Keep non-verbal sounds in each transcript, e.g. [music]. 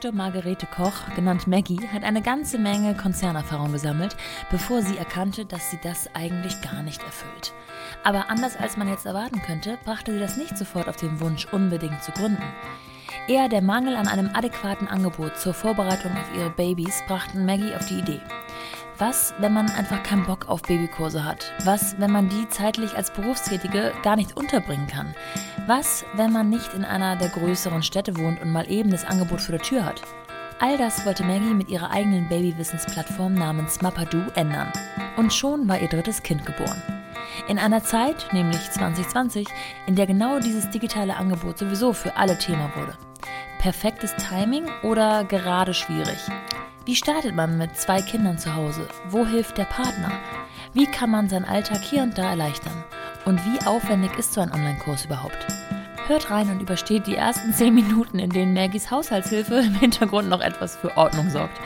Dr. Margarete Koch, genannt Maggie, hat eine ganze Menge Konzernerfahrung gesammelt, bevor sie erkannte, dass sie das eigentlich gar nicht erfüllt. Aber anders als man jetzt erwarten könnte, brachte sie das nicht sofort auf den Wunsch, unbedingt zu gründen. Eher der Mangel an einem adäquaten Angebot zur Vorbereitung auf ihre Babys brachten Maggie auf die Idee. Was, wenn man einfach keinen Bock auf Babykurse hat? Was, wenn man die zeitlich als Berufstätige gar nicht unterbringen kann? Was, wenn man nicht in einer der größeren Städte wohnt und mal eben das Angebot vor der Tür hat? All das wollte Maggie mit ihrer eigenen Babywissensplattform namens Mapadu ändern. Und schon war ihr drittes Kind geboren. In einer Zeit, nämlich 2020, in der genau dieses digitale Angebot sowieso für alle Thema wurde. Perfektes Timing oder gerade schwierig? Wie startet man mit zwei Kindern zu Hause? Wo hilft der Partner? Wie kann man seinen Alltag hier und da erleichtern? Und wie aufwendig ist so ein Online-Kurs überhaupt? Hört rein und übersteht die ersten [laughs] 10 Minuten, in denen Maggies Haushaltshilfe im Hintergrund noch etwas für Ordnung sorgt.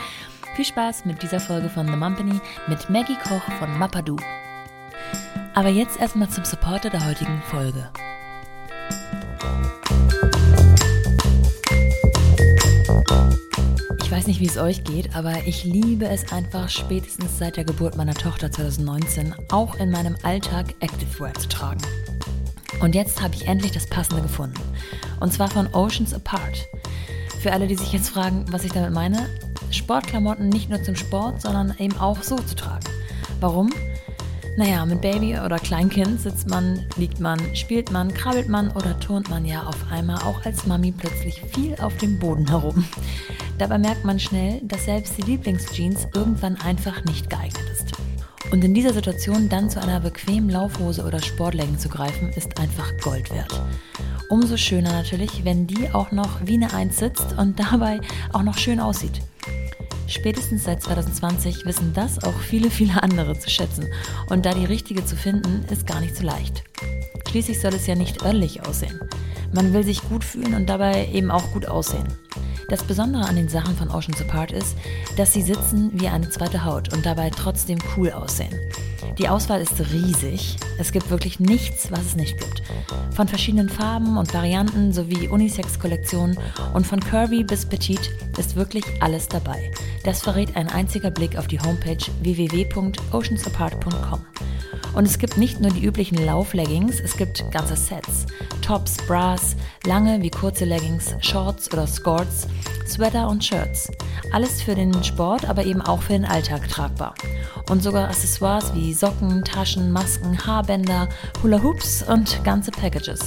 Viel Spaß mit dieser Folge von The Mumpany mit Maggie Koch von Mapadu. Aber jetzt erstmal zum Supporter der heutigen Folge. Weiß nicht, wie es euch geht, aber ich liebe es einfach spätestens seit der Geburt meiner Tochter 2019 auch in meinem Alltag Activewear zu tragen. Und jetzt habe ich endlich das passende gefunden. Und zwar von Oceans Apart. Für alle, die sich jetzt fragen, was ich damit meine, Sportklamotten nicht nur zum Sport, sondern eben auch so zu tragen. Warum? Naja, mit Baby oder Kleinkind sitzt man, liegt man, spielt man, krabbelt man oder turnt man ja auf einmal auch als Mami plötzlich viel auf dem Boden herum. Dabei merkt man schnell, dass selbst die Lieblingsjeans irgendwann einfach nicht geeignet ist. Und in dieser Situation dann zu einer bequemen Laufhose oder Sportlegging zu greifen, ist einfach Gold wert. Umso schöner natürlich, wenn die auch noch wie eine Eins sitzt und [laughs] dabei auch noch schön aussieht. Spätestens seit 2020 wissen das auch viele, viele andere zu schätzen. Und da die richtige zu finden, ist gar nicht so leicht. Schließlich soll es ja nicht örtlich aussehen. Man will sich gut fühlen und dabei eben auch gut aussehen. Das Besondere an den Sachen von Oceans Apart ist, dass sie sitzen wie eine zweite Haut und dabei trotzdem cool aussehen. Die Auswahl ist riesig. Es gibt wirklich nichts, was es nicht gibt. Von verschiedenen Farben und Varianten sowie Unisex-Kollektionen und von curvy bis petite ist wirklich alles dabei. Das verrät ein einziger Blick auf die Homepage www.oceansapart.com. Und es gibt nicht nur die üblichen Laufleggings, es gibt ganze Sets. Tops, Bras, lange wie kurze Leggings, Shorts oder Skirts, Sweater und Shirts. Alles für den Sport, aber eben auch für den Alltag tragbar. Und sogar Accessoires wie Socken, Taschen, Masken, Haarbänder, Hula Hoops und ganze Packages.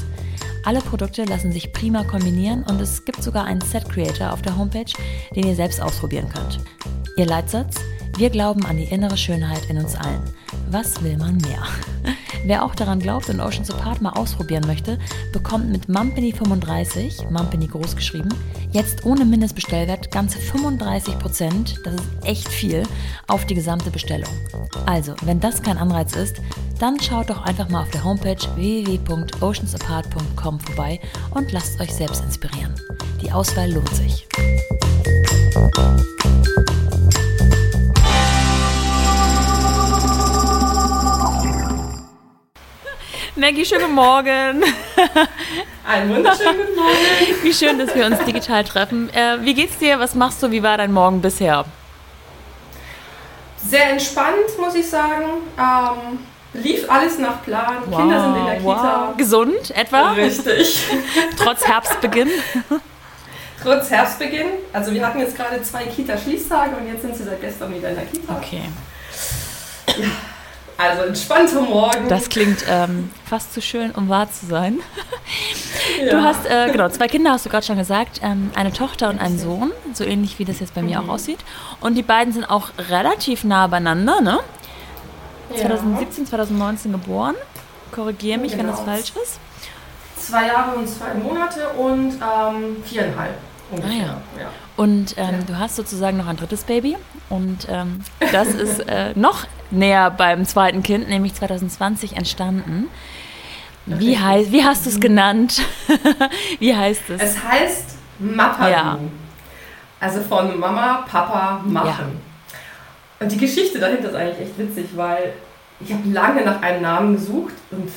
Alle Produkte lassen sich prima kombinieren und es gibt sogar einen Set Creator auf der Homepage, den ihr selbst ausprobieren könnt. Ihr Leitsatz? Wir glauben an die innere Schönheit in uns allen. Was will man mehr? [laughs] Wer auch daran glaubt und Ocean Apart mal ausprobieren möchte, bekommt mit Mumpany 35, Mumpany groß geschrieben, jetzt ohne Mindestbestellwert ganze 35 Prozent, das ist echt viel, auf die gesamte Bestellung. Also, wenn das kein Anreiz ist, dann schaut doch einfach mal auf der Homepage www.oceansapart.com vorbei und lasst euch selbst inspirieren. Die Auswahl lohnt sich. Maggie, schönen Morgen. [laughs] Einen wunderschönen guten Morgen. Wie schön, dass wir uns digital treffen. Äh, wie geht's dir? Was machst du? Wie war dein Morgen bisher? Sehr entspannt, muss ich sagen. Ähm, lief alles nach Plan. Wow, Kinder sind in der Kita. Wow. Gesund etwa? Richtig. [laughs] Trotz Herbstbeginn? Trotz Herbstbeginn. Also wir hatten jetzt gerade zwei Kita-Schließtage und jetzt sind sie seit gestern wieder in der Kita. Okay. Ja. Also entspannter Morgen. Das klingt ähm, fast zu schön, um wahr zu sein. [laughs] Ja. Du hast, äh, genau, zwei Kinder hast du gerade schon gesagt, ähm, eine Tochter und einen Sohn, so ähnlich wie das jetzt bei mir mhm. auch aussieht. Und die beiden sind auch relativ nah beieinander, ne? Ja. 2017, 2019 geboren. Korrigiere mich, genau. wenn das genau. falsch ist. Zwei Jahre und zwei Monate und ähm, viereinhalb. Ungefähr. Ah, ja. ja. Und ähm, ja. du hast sozusagen noch ein drittes Baby und ähm, das ist äh, noch näher beim zweiten Kind, nämlich 2020 entstanden. Wie, heißt, wie hast du es genannt? [laughs] wie heißt es? Es heißt Mapadu. Ja. Also von Mama, Papa, machen. Und die Geschichte dahinter ist eigentlich echt witzig, weil ich habe lange nach einem Namen gesucht und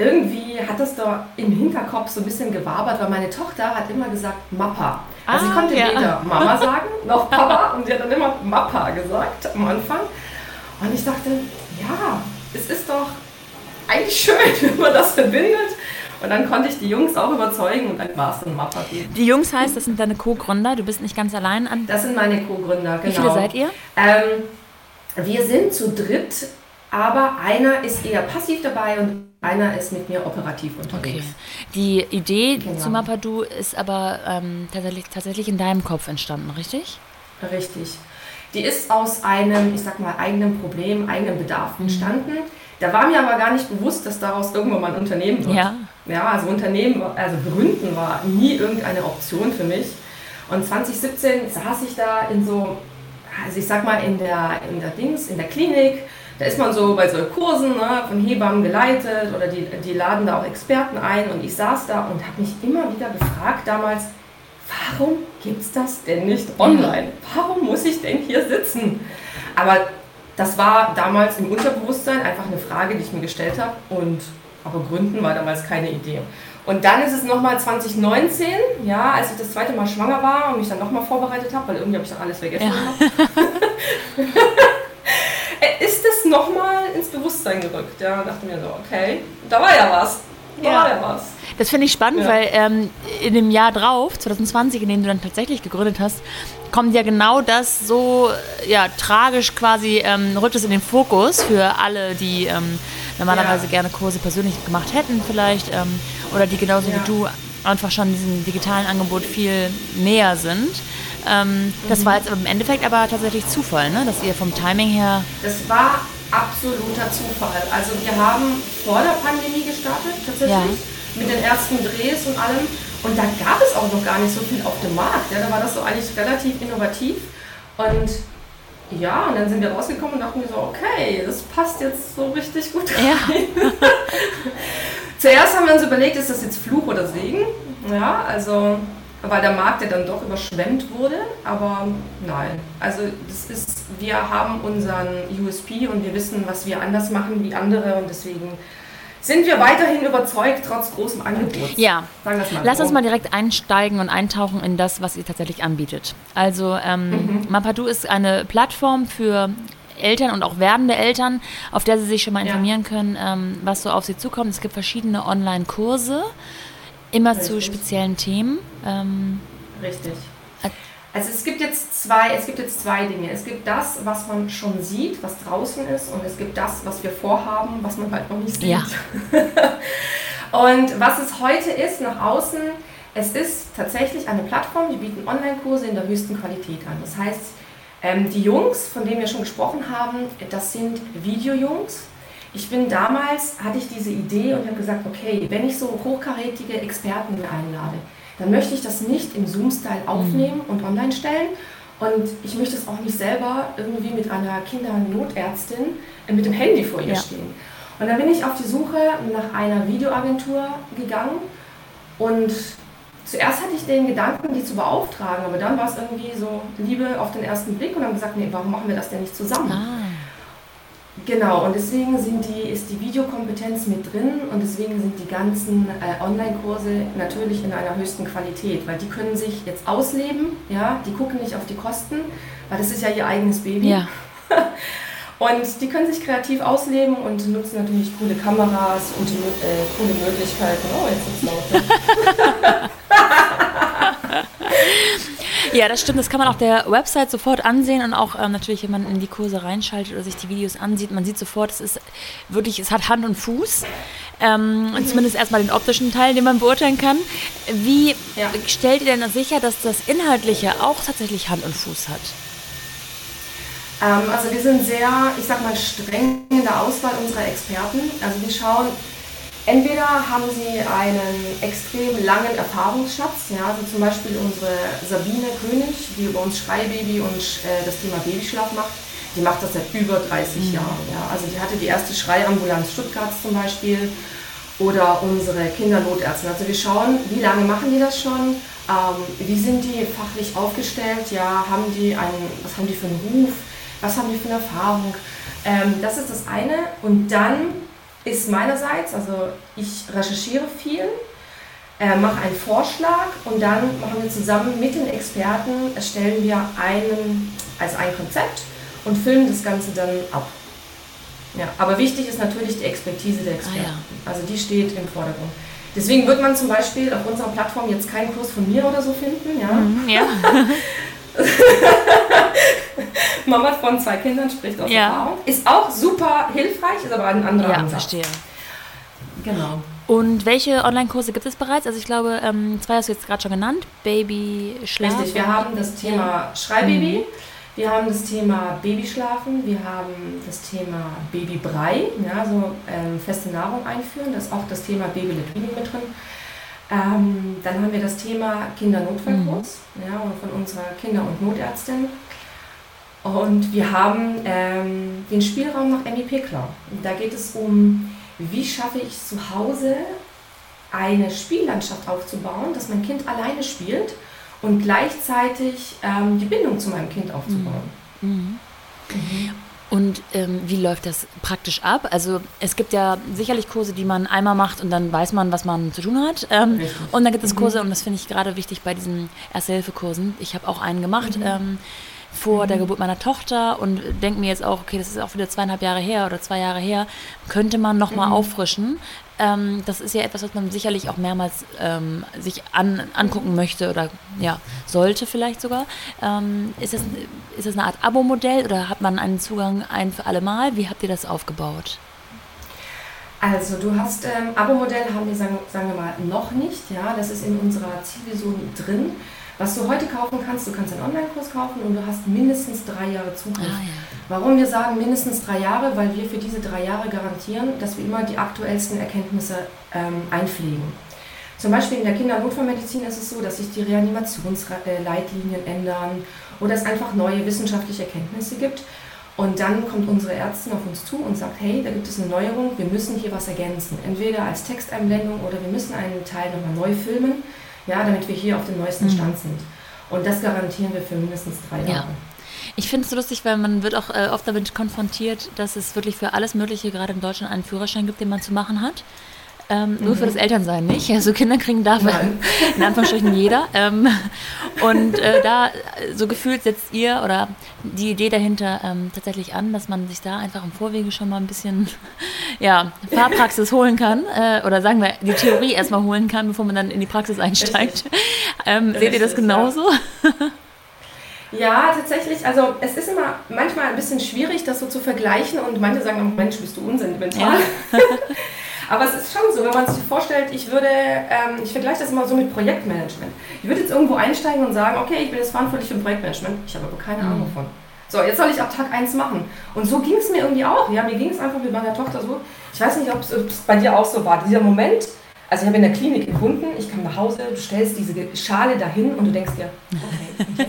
irgendwie hat das da im Hinterkopf so ein bisschen gewabert, weil meine Tochter hat immer gesagt Mappa. Also ich ah, konnte ja. weder Mama sagen noch Papa und sie hat dann immer Mappa gesagt am Anfang. Und ich dachte, ja, es ist doch eigentlich schön, [laughs] wenn man das verbindet. Und dann konnte ich die Jungs auch überzeugen und dann war es dann Mappa. Die Jungs heißt, das sind deine Co-Gründer, du bist nicht ganz allein an. Das sind meine Co-Gründer, genau. Wie viele seid ihr? Ähm, wir sind zu dritt, aber einer ist eher passiv dabei und einer ist mit mir operativ unterwegs. Okay. Die Idee genau. zu Mapadu ist aber ähm, tatsächlich, tatsächlich in deinem Kopf entstanden, richtig? Richtig. Die ist aus einem, ich sag mal, eigenen Problem, eigenen Bedarf mhm. entstanden. Da war mir aber gar nicht bewusst, dass daraus irgendwann mal ein Unternehmen wird. Ja. Ja, also Unternehmen, also gründen war nie irgendeine Option für mich. Und 2017 saß ich da in so, also ich sag mal, in der, in der Dings, in der Klinik da ist man so bei so Kursen ne, von Hebammen geleitet oder die, die laden da auch Experten ein und ich saß da und habe mich immer wieder gefragt damals, warum gibt es das denn nicht online? Warum muss ich denn hier sitzen? Aber das war damals im Unterbewusstsein einfach eine Frage, die ich mir gestellt habe und aber Gründen war damals keine Idee. Und dann ist es nochmal 2019, ja, als ich das zweite Mal schwanger war und mich dann nochmal vorbereitet habe, weil irgendwie habe ich dann alles vergessen. Ja. [laughs] [laughs] ist es nochmal ins Bewusstsein gerückt. Ja, dachte mir so, okay, da war ja was. Da ja. war ja was. Das finde ich spannend, ja. weil ähm, in dem Jahr drauf, 2020, in dem du dann tatsächlich gegründet hast, kommt ja genau das so ja, tragisch quasi, ähm, rückt es in den Fokus für alle, die ähm, normalerweise ja. gerne Kurse persönlich gemacht hätten vielleicht ähm, oder die genauso wie du einfach schon diesem digitalen Angebot viel näher sind. Ähm, mhm. Das war jetzt im Endeffekt aber tatsächlich Zufall, ne? dass ihr vom Timing her. Das war absoluter Zufall. Also wir haben vor der Pandemie gestartet, tatsächlich, ja. mit den ersten Drehs und allem. Und da gab es auch noch gar nicht so viel auf dem Markt. Ja, da war das so eigentlich relativ innovativ. Und ja, und dann sind wir rausgekommen und dachten mir so, okay, das passt jetzt so richtig gut rein. Ja. [laughs] Zuerst haben wir uns überlegt, ist das jetzt Fluch oder Segen? Ja, also weil der Markt ja dann doch überschwemmt wurde. Aber nein, also das ist, wir haben unseren USP und wir wissen, was wir anders machen wie andere und deswegen sind wir weiterhin überzeugt, trotz großem Angebot. Ja, lass so. uns mal direkt einsteigen und eintauchen in das, was ihr tatsächlich anbietet. Also ähm, mhm. Mapadu ist eine Plattform für Eltern und auch werdende Eltern, auf der sie sich schon mal informieren ja. können, ähm, was so auf sie zukommt. Es gibt verschiedene Online-Kurse Immer Richtig. zu speziellen Themen. Ähm, Richtig. Also es gibt jetzt zwei, es gibt jetzt zwei Dinge. Es gibt das, was man schon sieht, was draußen ist, und es gibt das, was wir vorhaben, was man halt noch nicht sieht. Ja. [laughs] und was es heute ist nach außen, es ist tatsächlich eine Plattform, die bieten Online-Kurse in der höchsten Qualität an. Das heißt, ähm, die Jungs, von denen wir schon gesprochen haben, das sind Videojungs, ich bin damals, hatte ich diese Idee und habe gesagt, okay, wenn ich so hochkarätige Experten einlade, dann möchte ich das nicht im Zoom-Style aufnehmen mhm. und online stellen. Und ich möchte es auch nicht selber irgendwie mit einer Kindernotärztin äh, mit dem Handy vor ihr ja. stehen. Und dann bin ich auf die Suche nach einer Videoagentur gegangen und zuerst hatte ich den Gedanken, die zu beauftragen, aber dann war es irgendwie so Liebe auf den ersten Blick und dann gesagt, nee, warum machen wir das denn nicht zusammen? Ah. Genau, und deswegen sind die, ist die Videokompetenz mit drin und deswegen sind die ganzen äh, Online-Kurse natürlich in einer höchsten Qualität, weil die können sich jetzt ausleben, ja, die gucken nicht auf die Kosten, weil das ist ja ihr eigenes Baby. Ja. [laughs] und die können sich kreativ ausleben und nutzen natürlich coole Kameras und äh, coole Möglichkeiten. Oh, jetzt ist es laut. [laughs] Ja, das stimmt. Das kann man auf der Website sofort ansehen und auch ähm, natürlich, wenn man in die Kurse reinschaltet oder sich die Videos ansieht, man sieht sofort, es ist wirklich, es hat Hand und Fuß. Ähm, und zumindest erstmal den optischen Teil, den man beurteilen kann. Wie ja. stellt ihr denn sicher, dass das Inhaltliche auch tatsächlich Hand und Fuß hat? Ähm, also wir sind sehr, ich sag mal, streng in der Auswahl unserer Experten. Also wir schauen Entweder haben sie einen extrem langen Erfahrungsschatz, ja, also zum Beispiel unsere Sabine König, die über uns Schreibaby und äh, das Thema Babyschlaf macht, die macht das seit über 30 mhm. Jahren. Ja. Also die hatte die erste Schreiambulanz Stuttgarts zum Beispiel oder unsere Kindernotärzte. Also wir schauen, wie lange machen die das schon, ähm, wie sind die fachlich aufgestellt, ja, haben die einen, was haben die für einen Ruf, was haben die für eine Erfahrung. Ähm, das ist das eine. Und dann ist meinerseits, also ich recherchiere viel, äh, mache einen Vorschlag und dann machen wir zusammen mit den Experten, erstellen wir einen, also ein Konzept und filmen das Ganze dann ab. Ja, aber wichtig ist natürlich die Expertise der Experten. Ah, ja. Also die steht im Vordergrund. Deswegen wird man zum Beispiel auf unserer Plattform jetzt keinen Kurs von mir oder so finden. Ja. Mhm, ja. [laughs] [laughs] [laughs] Mama von zwei Kindern spricht aus ja. Erfahrung. Ist auch super hilfreich, ist aber ein anderer ja, Ansatz. verstehe. Genau. Und welche Online-Kurse gibt es bereits? Also ich glaube, ähm, zwei hast du jetzt gerade schon genannt. Baby Schlaf. Richtig, wir haben das Thema Schreibaby. Mhm. Wir haben das Thema Babyschlafen, wir haben das Thema Babybrei, ja, so ähm, feste Nahrung einführen, da ist auch das Thema Baby-led mit drin. Ähm, dann haben wir das Thema Kindernotfallkurs mhm. ja, von unserer Kinder- und Notärztin. Und wir haben ähm, den Spielraum nach MIP Klar. Da geht es um, wie schaffe ich zu Hause eine Spiellandschaft aufzubauen, dass mein Kind alleine spielt und gleichzeitig ähm, die Bindung zu meinem Kind aufzubauen. Mhm. Mhm. Und ähm, wie läuft das praktisch ab? Also es gibt ja sicherlich Kurse, die man einmal macht und dann weiß man, was man zu tun hat. Ähm, und dann gibt es Kurse, mhm. und das finde ich gerade wichtig bei diesen Erste-Hilfe-Kursen. Ich habe auch einen gemacht. Mhm. Ähm, vor mhm. der Geburt meiner Tochter und denke mir jetzt auch, okay, das ist auch wieder zweieinhalb Jahre her oder zwei Jahre her, könnte man nochmal mhm. auffrischen. Ähm, das ist ja etwas, was man sicherlich auch mehrmals ähm, sich an, angucken möchte oder ja, sollte vielleicht sogar. Ähm, ist, das, ist das eine Art Abo-Modell oder hat man einen Zugang ein für alle Mal? Wie habt ihr das aufgebaut? Also du hast ähm, Abo-Modell haben wir sagen, sagen wir mal noch nicht, ja, das ist in unserer Zielvision drin. Was du heute kaufen kannst, du kannst einen Online-Kurs kaufen und du hast mindestens drei Jahre Zugriff. Ah, ja. Warum wir sagen mindestens drei Jahre? Weil wir für diese drei Jahre garantieren, dass wir immer die aktuellsten Erkenntnisse ähm, einpflegen. Zum Beispiel in der Kindernotfallmedizin ist es so, dass sich die Reanimationsleitlinien ändern oder es einfach neue wissenschaftliche Erkenntnisse gibt. Und dann kommt unsere Ärztin auf uns zu und sagt, hey, da gibt es eine Neuerung, wir müssen hier was ergänzen. Entweder als Texteinblendung oder wir müssen einen Teil nochmal neu filmen ja, damit wir hier auf dem neuesten mhm. Stand sind. Und das garantieren wir für mindestens drei Jahre. Ja. Ich finde es so lustig, weil man wird auch äh, oft damit konfrontiert, dass es wirklich für alles Mögliche gerade in Deutschland einen Führerschein gibt, den man zu machen hat. Ähm, mhm. Nur für das Elternsein nicht. Also Kinder kriegen darf [laughs] in Anführungsstrichen jeder. Ähm, und äh, da so gefühlt setzt ihr oder die Idee dahinter ähm, tatsächlich an, dass man sich da einfach im Vorwege schon mal ein bisschen [laughs] ja, Fahrpraxis holen kann. Äh, oder sagen wir, die Theorie erstmal holen kann, bevor man dann in die Praxis einsteigt. [laughs] Ähm, seht ihr das genauso? Ja, tatsächlich. Also es ist immer manchmal ein bisschen schwierig, das so zu vergleichen und manche sagen, oh Mensch, bist du unsentimental. Ja. Aber es ist schon so, wenn man sich vorstellt, ich würde, ähm, ich vergleiche das immer so mit Projektmanagement. Ich würde jetzt irgendwo einsteigen und sagen, okay, ich bin jetzt verantwortlich für Projektmanagement, ich habe aber keine Ahnung mhm. davon. So, jetzt soll ich ab Tag 1 machen. Und so ging es mir irgendwie auch. Ja, mir ging es einfach mit meiner Tochter so. Ich weiß nicht, ob es bei dir auch so war. Dieser Moment, also ich habe in der Klinik gefunden, ich kam nach Hause, du stellst diese Schale dahin und du denkst dir, okay,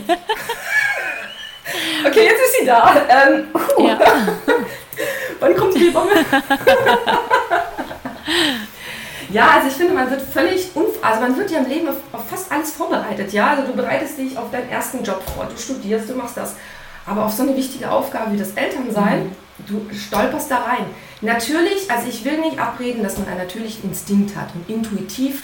okay, jetzt ist sie da. Ähm, uh. ja. [laughs] Wann kommt die Bombe? [laughs] [laughs] Ja, also ich finde, man wird völlig, also man wird ja im Leben auf, auf, fast alles vorbereitet, ja. Also du bereitest dich auf deinen ersten Job vor, du studierst, du machst das. Aber auf so eine wichtige Aufgabe wie das Elternsein, mhm. du stolperst da rein. Natürlich, also ich will nicht abreden, dass man einen natürlichen Instinkt hat und intuitiv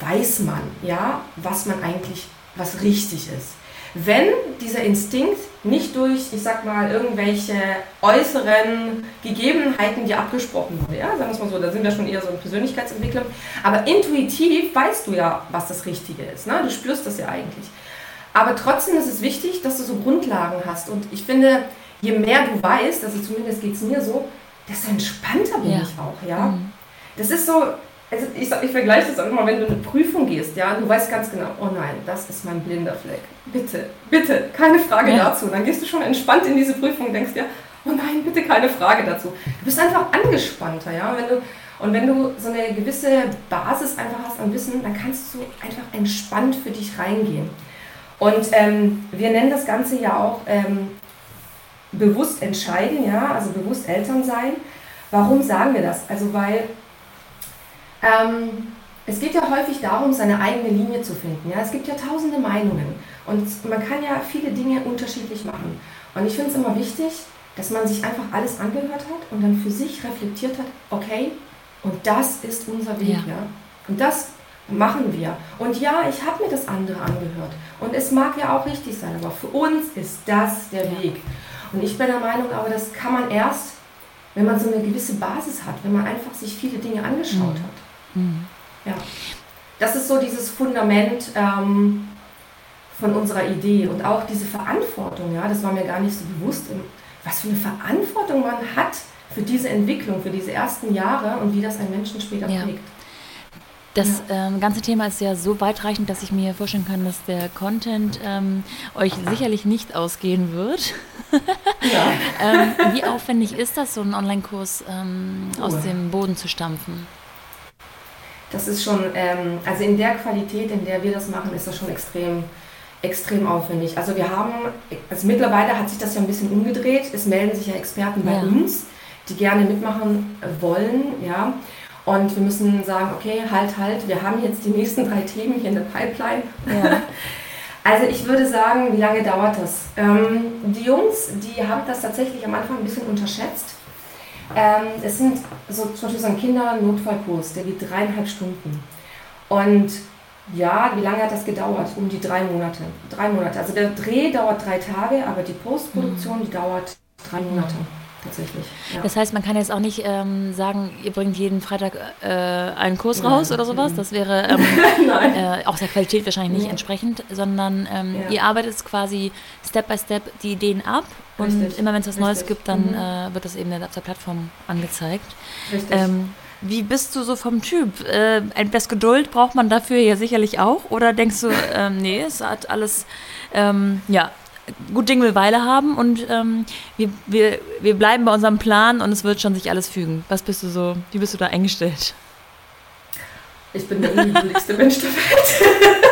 weiß man, ja, was man eigentlich, was richtig ist wenn dieser Instinkt nicht durch, ich sag mal, irgendwelche äußeren Gegebenheiten dir abgesprochen wurde, ja, sagen wir es mal so, da sind wir schon eher so in Persönlichkeitsentwicklung, aber intuitiv weißt du ja, was das Richtige ist, ne? du spürst das ja eigentlich. Aber trotzdem ist es wichtig, dass du so Grundlagen hast und ich finde, je mehr du weißt, also zumindest geht es mir so, desto entspannter bin ja. ich auch, ja. Mhm. Das ist so, also ich, ich vergleiche das auch immer, wenn du eine Prüfung gehst, ja, du weißt ganz genau, oh nein, das ist mein blinder Fleck. Bitte, bitte, keine Frage ja. dazu. Dann gehst du schon entspannt in diese Prüfung und denkst dir, oh nein, bitte keine Frage dazu. Du bist einfach angespannter, ja. Und wenn du, und wenn du so eine gewisse Basis einfach hast an Wissen, dann kannst du einfach entspannt für dich reingehen. Und ähm, wir nennen das Ganze ja auch ähm, bewusst entscheiden, ja, also bewusst Eltern sein. Warum sagen wir das? Also weil ähm, es geht ja häufig darum, seine eigene Linie zu finden. Ja? Es gibt ja tausende Meinungen und man kann ja viele Dinge unterschiedlich machen. Und ich finde es immer wichtig, dass man sich einfach alles angehört hat und dann für sich reflektiert hat, okay, und das ist unser Weg, ja. ja? Und das machen wir. Und ja, ich habe mir das andere angehört. Und es mag ja auch richtig sein, aber für uns ist das der ja. Weg. Und ich bin der Meinung, aber das kann man erst, wenn man so eine gewisse Basis hat, wenn man einfach sich viele Dinge angeschaut mhm. hat. Mhm. Ja. Das ist so dieses Fundament ähm, von unserer Idee und auch diese Verantwortung, ja, das war mir gar nicht so bewusst, was für eine Verantwortung man hat für diese Entwicklung, für diese ersten Jahre und wie das ein Menschen später ja. prägt. Das ja. ähm, ganze Thema ist ja so weitreichend, dass ich mir vorstellen kann, dass der Content ähm, euch sicherlich nicht ausgehen wird. Ja. [laughs] ähm, wie aufwendig ist das, so einen Online-Kurs ähm, aus dem Boden zu stampfen? Das ist schon, ähm, also in der Qualität, in der wir das machen, ist das schon extrem, extrem aufwendig. Also wir haben, also mittlerweile hat sich das ja ein bisschen umgedreht. Es melden sich ja Experten bei ja. uns, die gerne mitmachen wollen, ja. Und wir müssen sagen, okay, halt, halt, wir haben jetzt die nächsten drei Themen hier in der Pipeline. Ja. [laughs] Also ich würde sagen, wie lange dauert das? Ähm, die Jungs, die haben das tatsächlich am Anfang ein bisschen unterschätzt. Ähm, es sind so, zum Beispiel so ein Kindernotfallkurs, der geht dreieinhalb Stunden. Und ja, wie lange hat das gedauert? Um die drei Monate. Drei Monate. Also der Dreh dauert drei Tage, aber die Postproduktion, mhm. die dauert drei Monate tatsächlich. Ja. Das heißt, man kann jetzt auch nicht ähm, sagen, ihr bringt jeden Freitag äh, einen Kurs Nein. raus oder sowas. Das wäre ähm, [laughs] äh, auch der Qualität wahrscheinlich nicht ja. entsprechend, sondern ähm, ja. ihr arbeitet quasi Step by Step die Ideen ab und Richtig. immer wenn es was Richtig. Neues gibt, dann mhm. äh, wird das eben auf der Plattform angezeigt. Ähm, wie bist du so vom Typ? Äh, etwas Geduld braucht man dafür ja sicherlich auch? Oder denkst du, [laughs] ähm, nee, es hat alles, ähm, ja, gut Ding will Weile haben und ähm, wir, wir, wir bleiben bei unserem Plan und es wird schon sich alles fügen. Was bist du so, wie bist du da eingestellt? Ich bin der ungeduldigste Mensch der Welt. [laughs]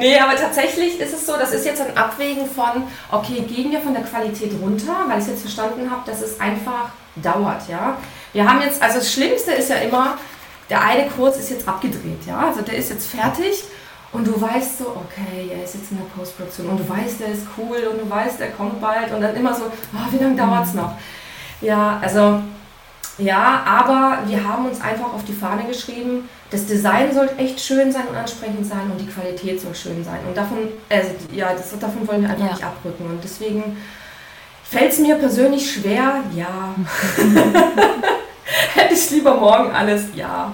nee, aber tatsächlich ist es so, das ist jetzt ein Abwägen von, okay, gehen wir von der Qualität runter, weil ich jetzt verstanden habe, dass es einfach dauert, ja. Wir haben jetzt, also das Schlimmste ist ja immer, der eine Kurs ist jetzt abgedreht, ja, also der ist jetzt fertig und du weißt so, okay, er ist jetzt in der Postproduktion und du weißt, der ist cool und du weißt, er kommt bald und dann immer so, oh, wie lange dauert es noch? Ja, also ja, aber wir haben uns einfach auf die Fahne geschrieben, das Design soll echt schön sein und ansprechend sein und die Qualität soll schön sein. Und davon, also, ja, das, davon wollen wir einfach ja. nicht abrücken. Und deswegen fällt es mir persönlich schwer, ja. [laughs] Hätte ich lieber morgen alles, ja.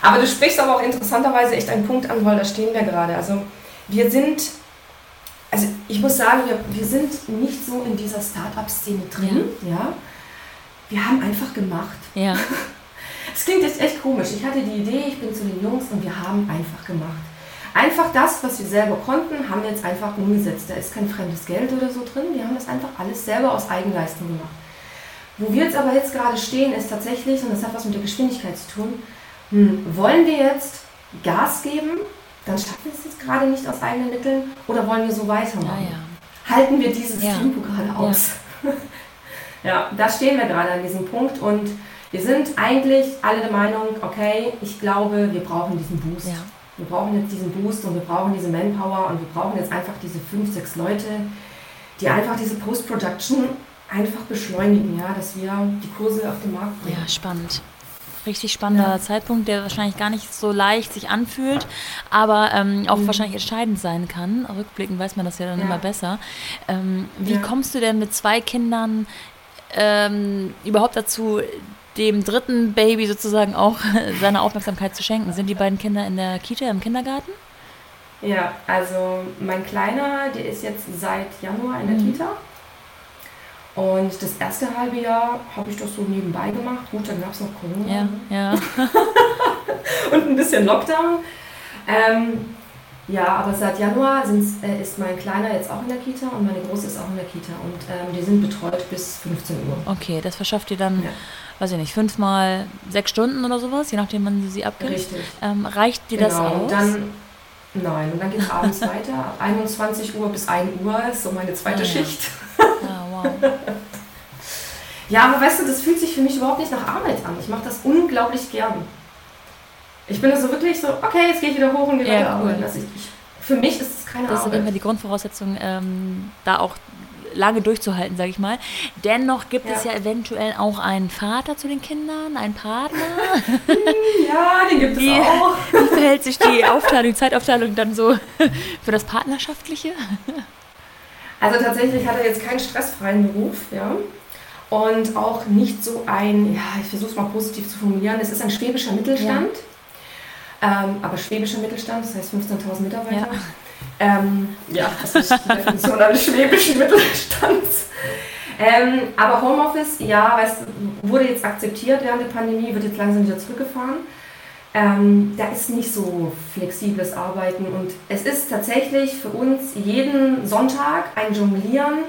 Aber du sprichst aber auch interessanterweise echt einen Punkt an, weil da stehen wir gerade. Also wir sind, also ich muss sagen, wir, wir sind nicht so in dieser Start-up-Szene drin. Ja. ja. Wir haben einfach gemacht. Ja. [laughs] Es klingt jetzt echt komisch. Ich hatte die Idee, ich bin zu den Jungs und wir haben einfach gemacht. Einfach das, was wir selber konnten, haben wir jetzt einfach umgesetzt. Da ist kein fremdes Geld oder so drin. Wir haben das einfach alles selber aus Eigenleistung gemacht. Wo wir jetzt aber jetzt gerade stehen, ist tatsächlich, und das hat was mit der Geschwindigkeit zu tun, hm, wollen wir jetzt Gas geben, dann schaffen wir es jetzt gerade nicht aus eigenen Mitteln, oder wollen wir so weitermachen? Ja, ja. Halten wir dieses ja. Tempo gerade aus? [laughs] Ja. da stehen wir gerade an diesem Punkt und wir sind eigentlich alle der Meinung, okay, ich glaube, wir brauchen diesen Boost. Wir brauchen jetzt diesen Boost und wir brauchen diese Manpower und wir brauchen jetzt einfach diese fünf, sechs Leute, die einfach diese Post-Production einfach beschleunigen, ja, dass wir die Kurse auf den Markt bringen. Ja, spannend richtig spannender ja. Zeitpunkt, der wahrscheinlich gar nicht so leicht sich anfühlt, aber ähm, auch mhm. wahrscheinlich entscheidend sein kann. Rückblickend weiß man das ja dann ja. immer besser. Ähm, wie ja. kommst du denn mit zwei Kindern ähm, überhaupt dazu, dem dritten Baby sozusagen auch [laughs] seine Aufmerksamkeit zu schenken? Sind die beiden Kinder in der Kita, im Kindergarten? Ja, also mein Kleiner, der ist jetzt seit Januar in der mhm. Kita. Und das erste halbe Jahr habe ich das so nebenbei gemacht. Gut, dann gab es noch Corona. Ja, ja. [laughs] [laughs] und ein bisschen Lockdown. Ähm, ja, aber seit Januar äh, ist mein Kleiner jetzt auch in der Kita und meine Große ist auch in der Kita. Und ähm, die sind betreut bis 15 Uhr. Okay, das verschafft ihr dann, ja. weiß ich nicht, fünfmal sechs Stunden oder sowas, je nachdem, wann sie sie abgibt. Richtig. Ähm, reicht dir genau. das aus? Und dann, nein, und dann geht es abends weiter. [laughs] Ab 21 Uhr bis 1 Uhr ist so meine zweite ah, ja. Schicht. Ah, wow. [laughs] ja, aber weißt du, das fühlt sich für mich überhaupt nicht nach Arbeit an. Ich mache das unglaublich gern. Ich bin also wirklich so, okay, jetzt gehe ich wieder hoch und gehe ja, weiter cool. ich, ich, für mich ist es keine das Arbeit. Das ist immer die Grundvoraussetzung, ähm, da auch lange durchzuhalten, sage ich mal. Dennoch gibt ja. es ja eventuell auch einen Vater zu den Kindern, einen Partner. [laughs] ja, den gibt wie, es auch. [laughs] Wie verhält sich die Aufteilung, Zeitaufteilung dann so [laughs] für das Partnerschaftliche? Also tatsächlich hat er jetzt keinen stressfreien Beruf, ja. Und auch nicht so ein, ja, ich versuche es mal positiv zu formulieren, es ist ein schwäbischer Mittelstand. Ja. Ähm, aber schwäbischer Mittelstand, das heißt 15.000 Mitarbeiter. Ja. Ähm, ja, [laughs] das ist die Definition eines schwäbischen Mittelstands. Ähm, aber Homeoffice, ja, weißt, wurde jetzt akzeptiert während der Pandemie, wird jetzt langsam wieder zurückgefahren. Ähm, da ist nicht so flexibles Arbeiten und es ist tatsächlich für uns jeden Sonntag ein Jonglieren.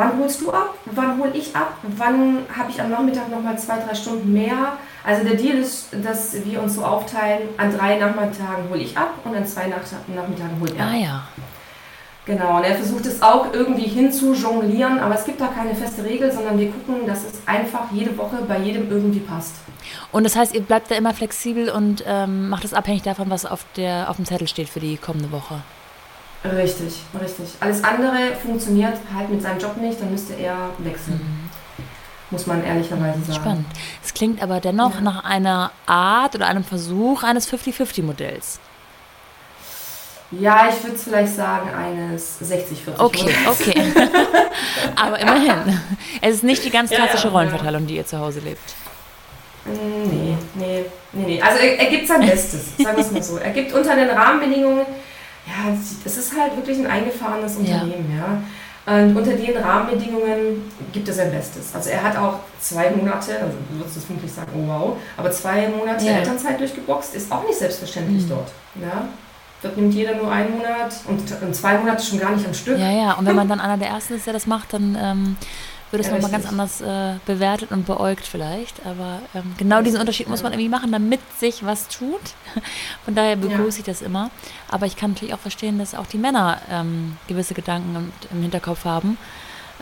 Wann holst du ab? Wann hole ich ab? Wann habe ich am Nachmittag nochmal zwei, drei Stunden mehr? Also der Deal ist, dass wir uns so aufteilen, an drei Nachmittagen hole ich ab und an zwei Nachmittagen hole er. Ah ja. Genau, und er versucht es auch irgendwie hinzu jonglieren, aber es gibt da keine feste Regel, sondern wir gucken, dass es einfach jede Woche bei jedem irgendwie passt. Und das heißt, ihr bleibt da immer flexibel und ähm, macht es abhängig davon, was auf, der, auf dem Zettel steht für die kommende Woche. Richtig, richtig. Alles andere funktioniert halt mit seinem Job nicht, dann müsste er wechseln. Mhm. Muss man ehrlicherweise sagen. Spannend. Es klingt aber dennoch ja. nach einer Art oder einem Versuch eines 50-50-Modells. Ja, ich würde es vielleicht sagen, eines 60-40. Okay, okay. [laughs] Aber immerhin. Es ist nicht die ganz klassische ja, ja, Rollenverteilung, die ihr zu Hause lebt. Nee, nee, nee, nee. Also er, er gibt sein Bestes, sagen wir es mal so. Er gibt unter den Rahmenbedingungen, ja, das ist halt wirklich ein eingefahrenes Unternehmen, ja. Und unter den Rahmenbedingungen gibt er sein Bestes. Also er hat auch zwei Monate, also du würdest es vermutlich sagen, oh wow, aber zwei Monate ja. Elternzeit durchgeboxt, ist auch nicht selbstverständlich mhm. dort. Ja? Dort nimmt jeder nur einen Monat und, zwei Monate schon gar nicht am Stück. Ja, ja, und wenn man [laughs] dann einer der Ersten ist, der das macht, dann ähm, wird es ja, nochmal ganz anders äh, bewertet und beäugt vielleicht. Aber ähm, genau diesen Unterschied muss man irgendwie machen, damit sich was tut. [laughs] Von daher begrüße ja. ich das immer. Aber ich kann natürlich auch verstehen, dass auch die Männer ähm, gewisse Gedanken im Hinterkopf haben,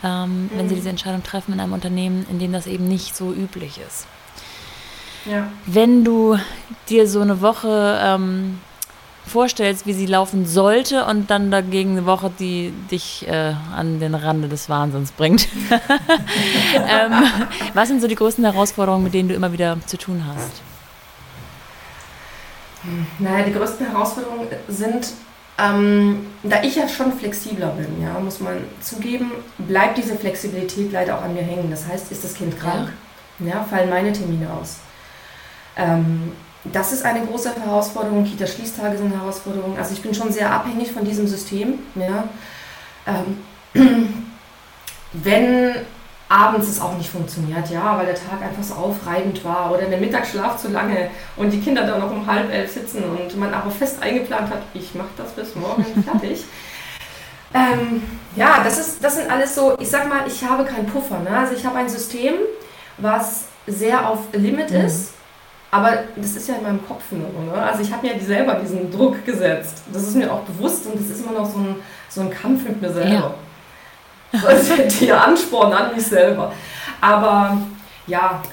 ähm, mhm. wenn sie mhm. diese Entscheidung treffen in einem Unternehmen, in dem das eben nicht so üblich ist. Ja. Wenn du dir so eine Woche ähm, vorstellst, wie sie laufen sollte und dann dagegen eine Woche, die dich äh, an den Rande des Wahnsinns bringt. [laughs] ähm, was sind so die größten Herausforderungen, mit denen du immer wieder zu tun hast? Naja, die größten Herausforderungen sind, ähm, da ich ja schon flexibler bin, ja, muss man zugeben, bleibt diese Flexibilität leider auch an mir hängen. Das heißt, ist das Kind krank, ja. ja fallen meine Termine aus. Ähm, das ist eine große Herausforderung. Kita-Schließtage sind eine Herausforderung. Also ich bin schon sehr abhängig von diesem System. Ja. Ähm, [clears throat] wenn abends es auch nicht funktioniert, ja, weil der Tag einfach so aufreibend war oder der Mittagsschlaf zu lange und die Kinder da noch um halb elf sitzen und man aber fest eingeplant hat, ich mache das bis morgen [laughs] fertig. Ähm, ja, das, ist, das sind alles so, ich sag mal, ich habe keinen Puffer. Ne? Also ich habe ein System, was sehr auf Limit mhm. ist aber das ist ja in meinem Kopf nur. Ne? Also ich habe mir selber diesen Druck gesetzt. Das ist mir auch bewusst und das ist immer noch so ein, so ein Kampf mit mir selber. Ja. [laughs] Das ist der Ansporn an mich selber. Aber ja,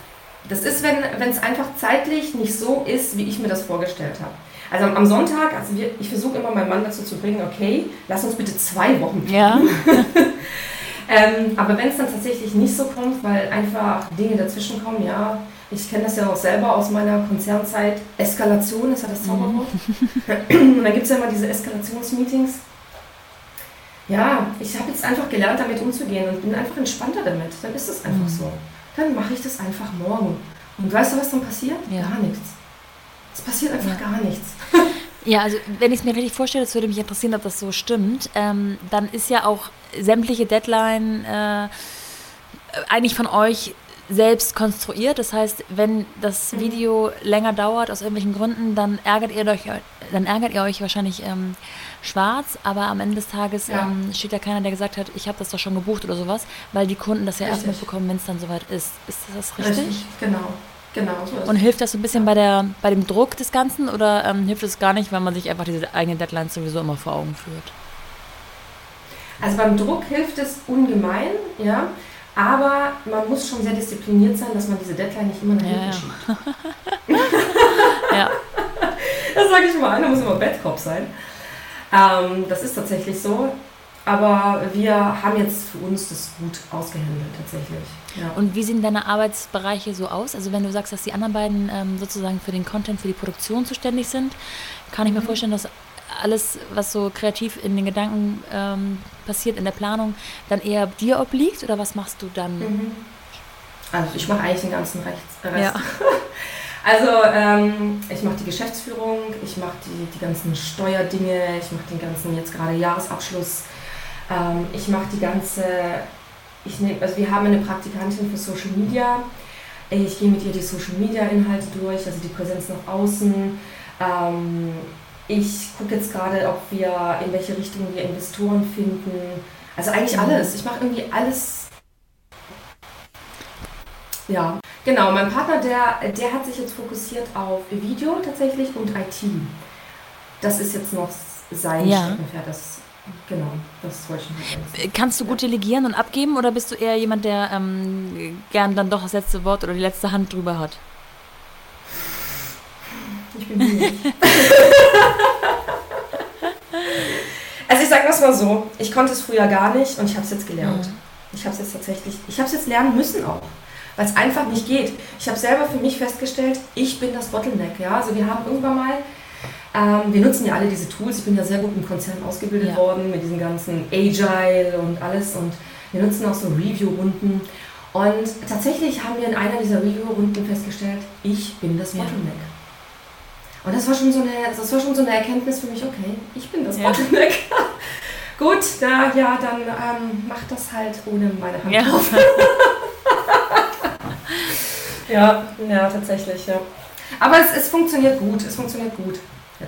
das ist, wenn es einfach zeitlich nicht so ist, wie ich mir das vorgestellt habe. Also am Sonntag, also wir, ich versuche immer meinen Mann dazu zu bringen, okay, lass uns bitte zwei Wochen. Ja. [laughs] ähm, aber wenn es dann tatsächlich nicht so kommt, weil einfach Dinge dazwischen kommen, ja, ich kenne das ja auch selber aus meiner Konzernzeit. Eskalation ist ja das Zauberwort. Mhm. Und dann gibt es ja immer diese Eskalationsmeetings. Ja, ich habe jetzt einfach gelernt, damit umzugehen und bin einfach entspannter damit. Dann ist es einfach mhm. so. Dann mache ich das einfach morgen. Und weißt du, was dann passiert? Ja. Gar nichts. Es passiert einfach ja. gar nichts. [laughs] Ja, also wenn ich es mir richtig vorstelle, das würde mich interessieren, ob das so stimmt, ähm, dann ist ja auch sämtliche Deadline äh, eigentlich von euch selbst konstruiert. Das heißt, wenn das mhm. Video länger dauert aus irgendwelchen Gründen, dann ärgert ihr euch, dann ärgert ihr euch wahrscheinlich ähm, schwarz, aber am Ende des Tages ja. ähm, steht ja keiner, der gesagt hat, ich habe das doch schon gebucht oder sowas, weil die Kunden das ja richtig. erst mitbekommen, wenn es dann soweit ist. Ist das richtig? Richtig, genau. Genau, so Und hilft das so ein bisschen bei, der, bei dem Druck des Ganzen oder ähm, hilft es gar nicht, weil man sich einfach diese eigenen Deadlines sowieso immer vor Augen führt? Also beim Druck hilft es ungemein, ja. Aber man muss schon sehr diszipliniert sein, dass man diese Deadline nicht immer nach hinten ja, schiebt. [laughs] ja. Das sage ich mal, einer muss immer Bettkopf sein. Ähm, das ist tatsächlich so. aber wir haben jetzt für uns das gut ausgehandelt tatsächlich. Ja. Und wie sehen deine Arbeitsbereiche so aus? Also wenn du sagst, dass die anderen beiden ähm, sozusagen für den Content, für die Produktion zuständig sind, kann ich mir mhm. vorstellen, dass alles, was so kreativ in den Gedanken ähm, passiert, in der Planung, dann eher dir obliegt oder was machst du dann? Mhm. Also ich mache eigentlich den ganzen Rest. Ja. [laughs] Also ähm, ich mache die Geschäftsführung, ich mache die, die ganzen Steuerdinge, ich mache den ganzen jetzt gerade Jahresabschluss, ähm, ich mache die ganze, ich nehm, also wir haben eine Praktikantin für Social Media, ich gehe mit ihr die Social Media Inhalte durch, also die Präsenz nach außen. Ähm, ich gucke jetzt gerade, ob wir in welche Richtung wir Investoren finden. Also eigentlich alles. Ich mache irgendwie alles. Ja, genau. Mein Partner, der, der hat sich jetzt fokussiert auf Video tatsächlich und IT. Das ist jetzt noch sein ja. Steckenpferd. Das, genau, das wollte ich nicht Kannst du gut delegieren und abgeben oder bist du eher jemand, der ähm, gern dann doch das letzte Wort oder die letzte Hand drüber hat? Ich bin müde. also ich sage das mal so, ich konnte es früher gar nicht und ich habe es jetzt gelernt. Mhm. Ich habe es jetzt tatsächlich, ich habe es jetzt lernen müssen auch, weil es einfach nicht geht. Ich habe selber für mich festgestellt, ich bin das Bottleneck. Ja? Also wir haben irgendwann mal, ähm, wir nutzen ja alle diese Tools, ich bin ja sehr gut im Konzern ausgebildet ja. worden mit diesem ganzen Agile und alles und wir nutzen auch so Review-Runden. Und tatsächlich haben wir in einer dieser Review-Runden festgestellt, ich bin das Bottleneck. Ja. Und das war schon so eine, das war schon so eine Erkenntnis für mich, okay, ich bin das ja. Bottleneck. [laughs] Gut, da, ja, dann ähm, mach das halt ohne meine Hand ja. drauf. [laughs] ja, ja, tatsächlich, ja. Aber es, es funktioniert gut, es funktioniert gut.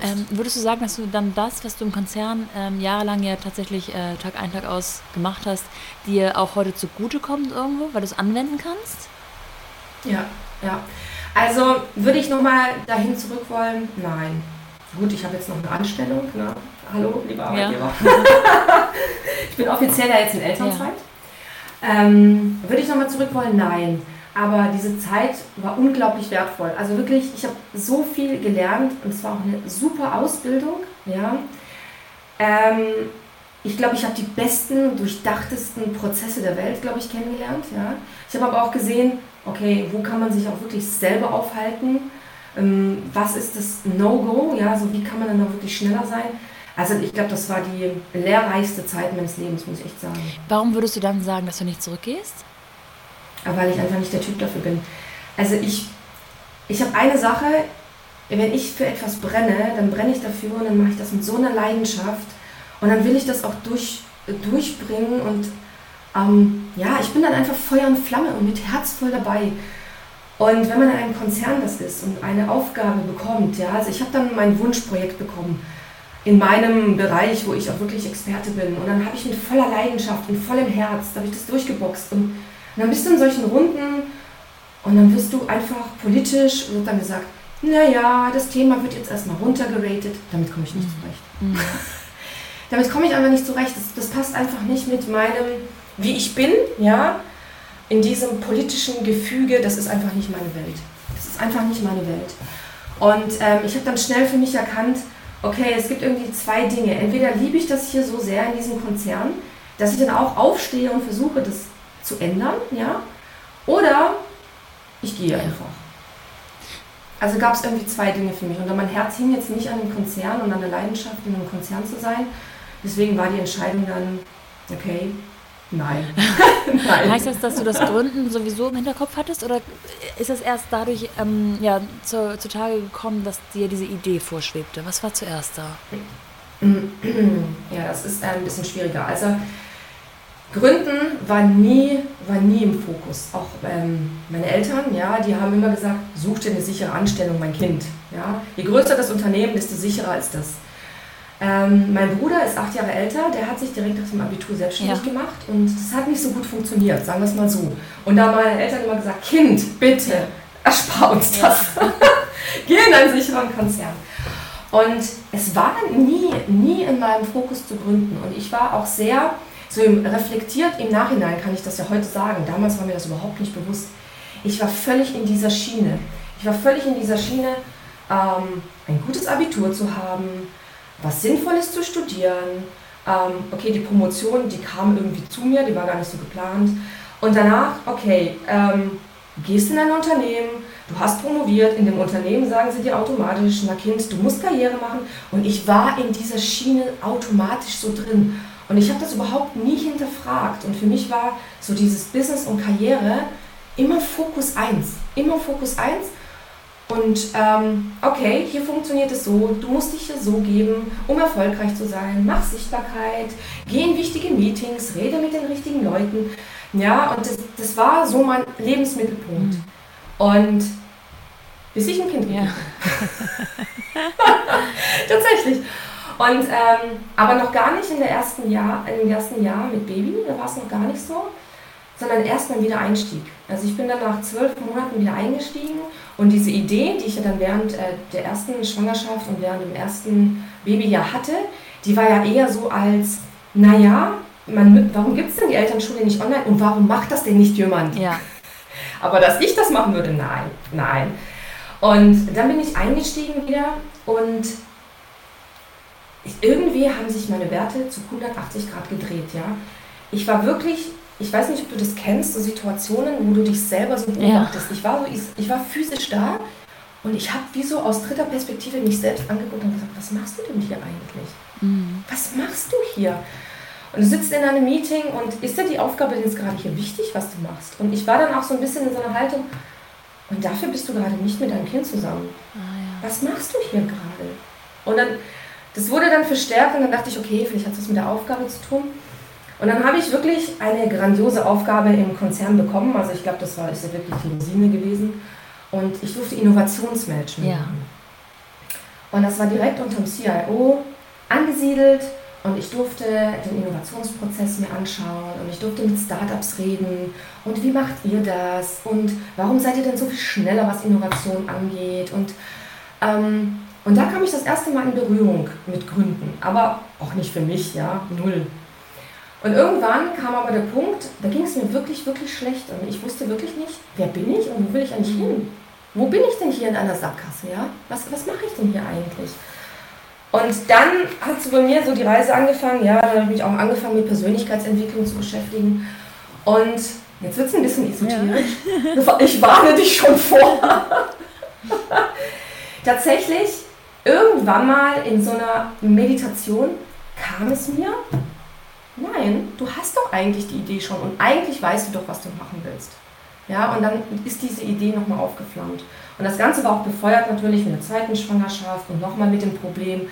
Ähm, würdest du sagen, dass du dann das, was du im Konzern ähm, jahrelang ja tatsächlich äh, Tag ein, Tag aus gemacht hast, dir auch heute zugutekommt irgendwo, weil du es anwenden kannst? Ja, ja. Also würde ich nochmal dahin zurück wollen? Nein. Gut, ich habe jetzt noch eine Anstellung. Ne? Hallo, lieber Arbeitgeber. Ja. [laughs] ich bin offiziell ja jetzt in Elternzeit. Ja. Ähm, würde ich nochmal zurück wollen? Nein. Aber diese Zeit war unglaublich wertvoll. Also wirklich, ich habe so viel gelernt und es war auch eine super Ausbildung. Ja. Ähm, ich glaube, ich habe die besten, durchdachtesten Prozesse der Welt, glaube ich, kennengelernt. Ja. Ich habe aber auch gesehen, okay, wo kann man sich auch wirklich selber aufhalten? Ähm, was ist das No-Go? Ja, also wie kann man dann auch wirklich schneller sein? Also ich glaube, das war die lehrreichste Zeit meines Lebens, muss ich echt sagen. Warum würdest du dann sagen, dass du nicht zurückgehst? weil ich einfach nicht der Typ dafür bin. Also ich, ich habe eine Sache, wenn ich für etwas brenne, dann brenne ich dafür und dann mache ich das mit so einer Leidenschaft und dann will ich das auch durch, durchbringen und ähm, ja, ich bin dann einfach Feuer und Flamme und mit Herz voll dabei. Und wenn man in einem Konzern das ist und eine Aufgabe bekommt, ja, also ich habe dann mein Wunschprojekt bekommen in meinem Bereich, wo ich auch wirklich Experte bin. Und dann habe ich mit voller Leidenschaft und vollem Herz, da habe ich das durchgeboxt. Und, und dann bist du in solchen Runden und dann wirst du einfach politisch, wird dann gesagt, naja, das Thema wird jetzt erstmal runtergeratet. Damit komme ich nicht mhm. zurecht. Mhm. [laughs] Damit komme ich einfach nicht zurecht. Das, das passt einfach nicht mit meinem wie ich bin, ja, in diesem politischen Gefüge, das ist einfach nicht meine Welt. Das ist einfach nicht meine Welt. Und ähm, ich habe dann schnell für mich erkannt, okay, es gibt irgendwie zwei Dinge. Entweder liebe ich das hier so sehr in diesem Konzern, dass ich dann auch aufstehe und versuche, das zu ändern, ja, oder ich gehe einfach. Also gab es irgendwie zwei Dinge für mich. Und mein Herz hing jetzt nicht an dem Konzern und an der Leidenschaft, in einem Konzern zu sein. Deswegen war die Entscheidung dann, okay, Nein. [laughs] Nein. Heißt das, dass du das Gründen sowieso im Hinterkopf hattest oder ist es erst dadurch ähm, ja, zu, zutage gekommen, dass dir diese Idee vorschwebte? Was war zuerst da? Ja, das ist ein bisschen schwieriger. Also Gründen war nie, war nie im Fokus. Auch ähm, meine Eltern, ja, die haben immer gesagt, such dir eine sichere Anstellung, mein Kind. Ja. Je größer das Unternehmen, desto sicherer ist das. Ähm, mein Bruder ist acht Jahre älter, der hat sich direkt nach dem Abitur selbstständig ja. gemacht und das hat nicht so gut funktioniert, sagen wir es mal so. Und da haben meine Eltern immer gesagt, Kind, bitte, ja. erspar uns das. Ja. [laughs] Geh in einen sicheren Konzern. Und es war nie, nie in meinem Fokus zu gründen. Und ich war auch sehr, so reflektiert im Nachhinein kann ich das ja heute sagen, damals war mir das überhaupt nicht bewusst. Ich war völlig in dieser Schiene. Ich war völlig in dieser Schiene, ähm, ein gutes Abitur zu haben, was Sinnvolles zu studieren, Ähm, okay, die Promotion, die kam irgendwie zu mir, die war gar nicht so geplant. Und danach, okay, ähm, gehst in ein Unternehmen, du hast promoviert, in dem Unternehmen sagen sie dir automatisch, na Kind, du musst Karriere machen. Und ich war in dieser Schiene automatisch so drin. Und ich habe das überhaupt nie hinterfragt. Und für mich war so dieses Business und Karriere immer Fokus 1. Immer Fokus 1. Und ähm, okay, hier funktioniert es so, du musst dich hier so geben, um erfolgreich zu sein. Mach Sichtbarkeit, geh in wichtige Meetings, rede mit den richtigen Leuten. Ja, und das, das war so mein Lebensmittelpunkt. Mhm. Und bis ich ein Kind ja. [laughs] Tatsächlich. Und, ähm, aber noch gar nicht in der ersten Jahr, im ersten Jahr mit Baby, da war es noch gar nicht so, sondern erst beim Wiedereinstieg. Also ich bin dann nach zwölf Monaten wieder eingestiegen und diese Idee, die ich ja dann während äh, der ersten Schwangerschaft und während dem ersten Babyjahr hatte, die war ja eher so als, naja, man, warum gibt es denn die Elternschule nicht online und warum macht das denn nicht jemand? Ja. [laughs] Aber dass ich das machen würde, nein, nein. Und dann bin ich eingestiegen wieder und irgendwie haben sich meine Werte zu 180 Grad gedreht, ja. Ich war wirklich, ich weiß nicht, ob du das kennst, so Situationen, wo du dich selber so beobachtest. Ja. Ich, war so, ich, ich war physisch da und ich habe wie so aus dritter Perspektive mich selbst angeguckt und gesagt, was machst du denn hier eigentlich? Mhm. Was machst du hier? Und du sitzt in einem Meeting und ist dir die Aufgabe jetzt gerade hier wichtig, was du machst? Und ich war dann auch so ein bisschen in so einer Haltung, und dafür bist du gerade nicht mit deinem Kind zusammen. Ah, ja. Was machst du hier gerade? Und dann das wurde dann verstärkt und dann dachte ich, okay, vielleicht hat es was mit der Aufgabe zu tun. Und dann habe ich wirklich eine grandiose Aufgabe im Konzern bekommen. Also ich glaube, das war ist ja wirklich die Rosine gewesen. Und ich durfte Innovationsmanagement ja. machen. Und das war direkt unter dem CIO angesiedelt. Und ich durfte den Innovationsprozess mir anschauen und ich durfte mit Startups reden. Und wie macht ihr das? Und warum seid ihr denn so viel schneller, was Innovation angeht? Und ähm, und da kam ich das erste Mal in Berührung mit Gründen, aber auch nicht für mich, ja, null. Und irgendwann kam aber der Punkt, da ging es mir wirklich, wirklich schlecht und ich wusste wirklich nicht, wer bin ich und wo will ich eigentlich hin? Wo bin ich denn hier in einer Sackgasse, ja? Was, was mache ich denn hier eigentlich? Und dann hat so bei mir so die Reise angefangen, ja, da habe ich mich auch angefangen mit Persönlichkeitsentwicklung zu beschäftigen. Und jetzt wird es ein bisschen esoterisch. Ja. [laughs] Ich warne dich schon vor. [laughs] Tatsächlich irgendwann mal in so einer Meditation kam es mir, nein, du hast doch eigentlich die Idee schon und eigentlich weißt du doch, was du machen willst. Ja, und dann ist diese Idee nochmal aufgeflammt. Und das Ganze war auch befeuert natürlich mit der zweiten Schwangerschaft und nochmal mit dem Problem.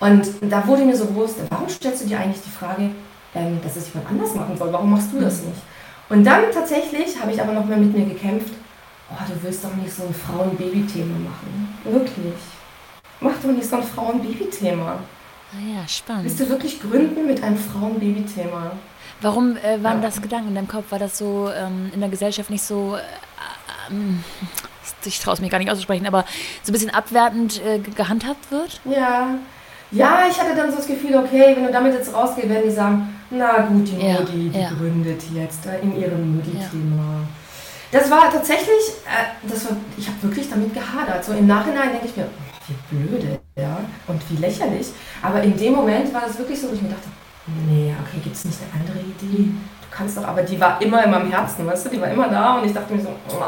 Und da wurde mir so bewusst, warum stellst du dir eigentlich die Frage, ähm, dass es jemand anders machen soll? Warum machst du das mhm. nicht? Und dann tatsächlich habe ich aber nochmal mit mir gekämpft, oh, du willst doch nicht so ein Frauen-Baby-Thema machen. Wirklich. Mach doch nicht so ein Frauen-Baby-Thema. Ah ja, spannend. Willst du wirklich gründen mit einem Frauen-Baby-Thema? Warum äh, waren ja. das Gedanken in deinem Kopf? War das so ähm, in der Gesellschaft nicht so, äh, ähm, ich traue es mich gar nicht auszusprechen, aber so ein bisschen abwertend äh, gehandhabt wird? Ja. Ja, ich hatte dann so das Gefühl, okay, wenn du damit jetzt rausgehst, werden die sagen, na gut, die ja, Modi, die ja. gründet jetzt in ihrem Modi-Thema. Das war tatsächlich, äh, das war, ich habe wirklich damit gehadert. So im Nachhinein denke ich mir, wie blöde, ja, und wie lächerlich. Aber in dem Moment war das wirklich so, wo ich mir dachte, nee, okay, gibt es nicht eine andere Idee? Du kannst doch, aber die war immer in meinem Herzen, weißt du, die war immer da und ich dachte mir so, oh,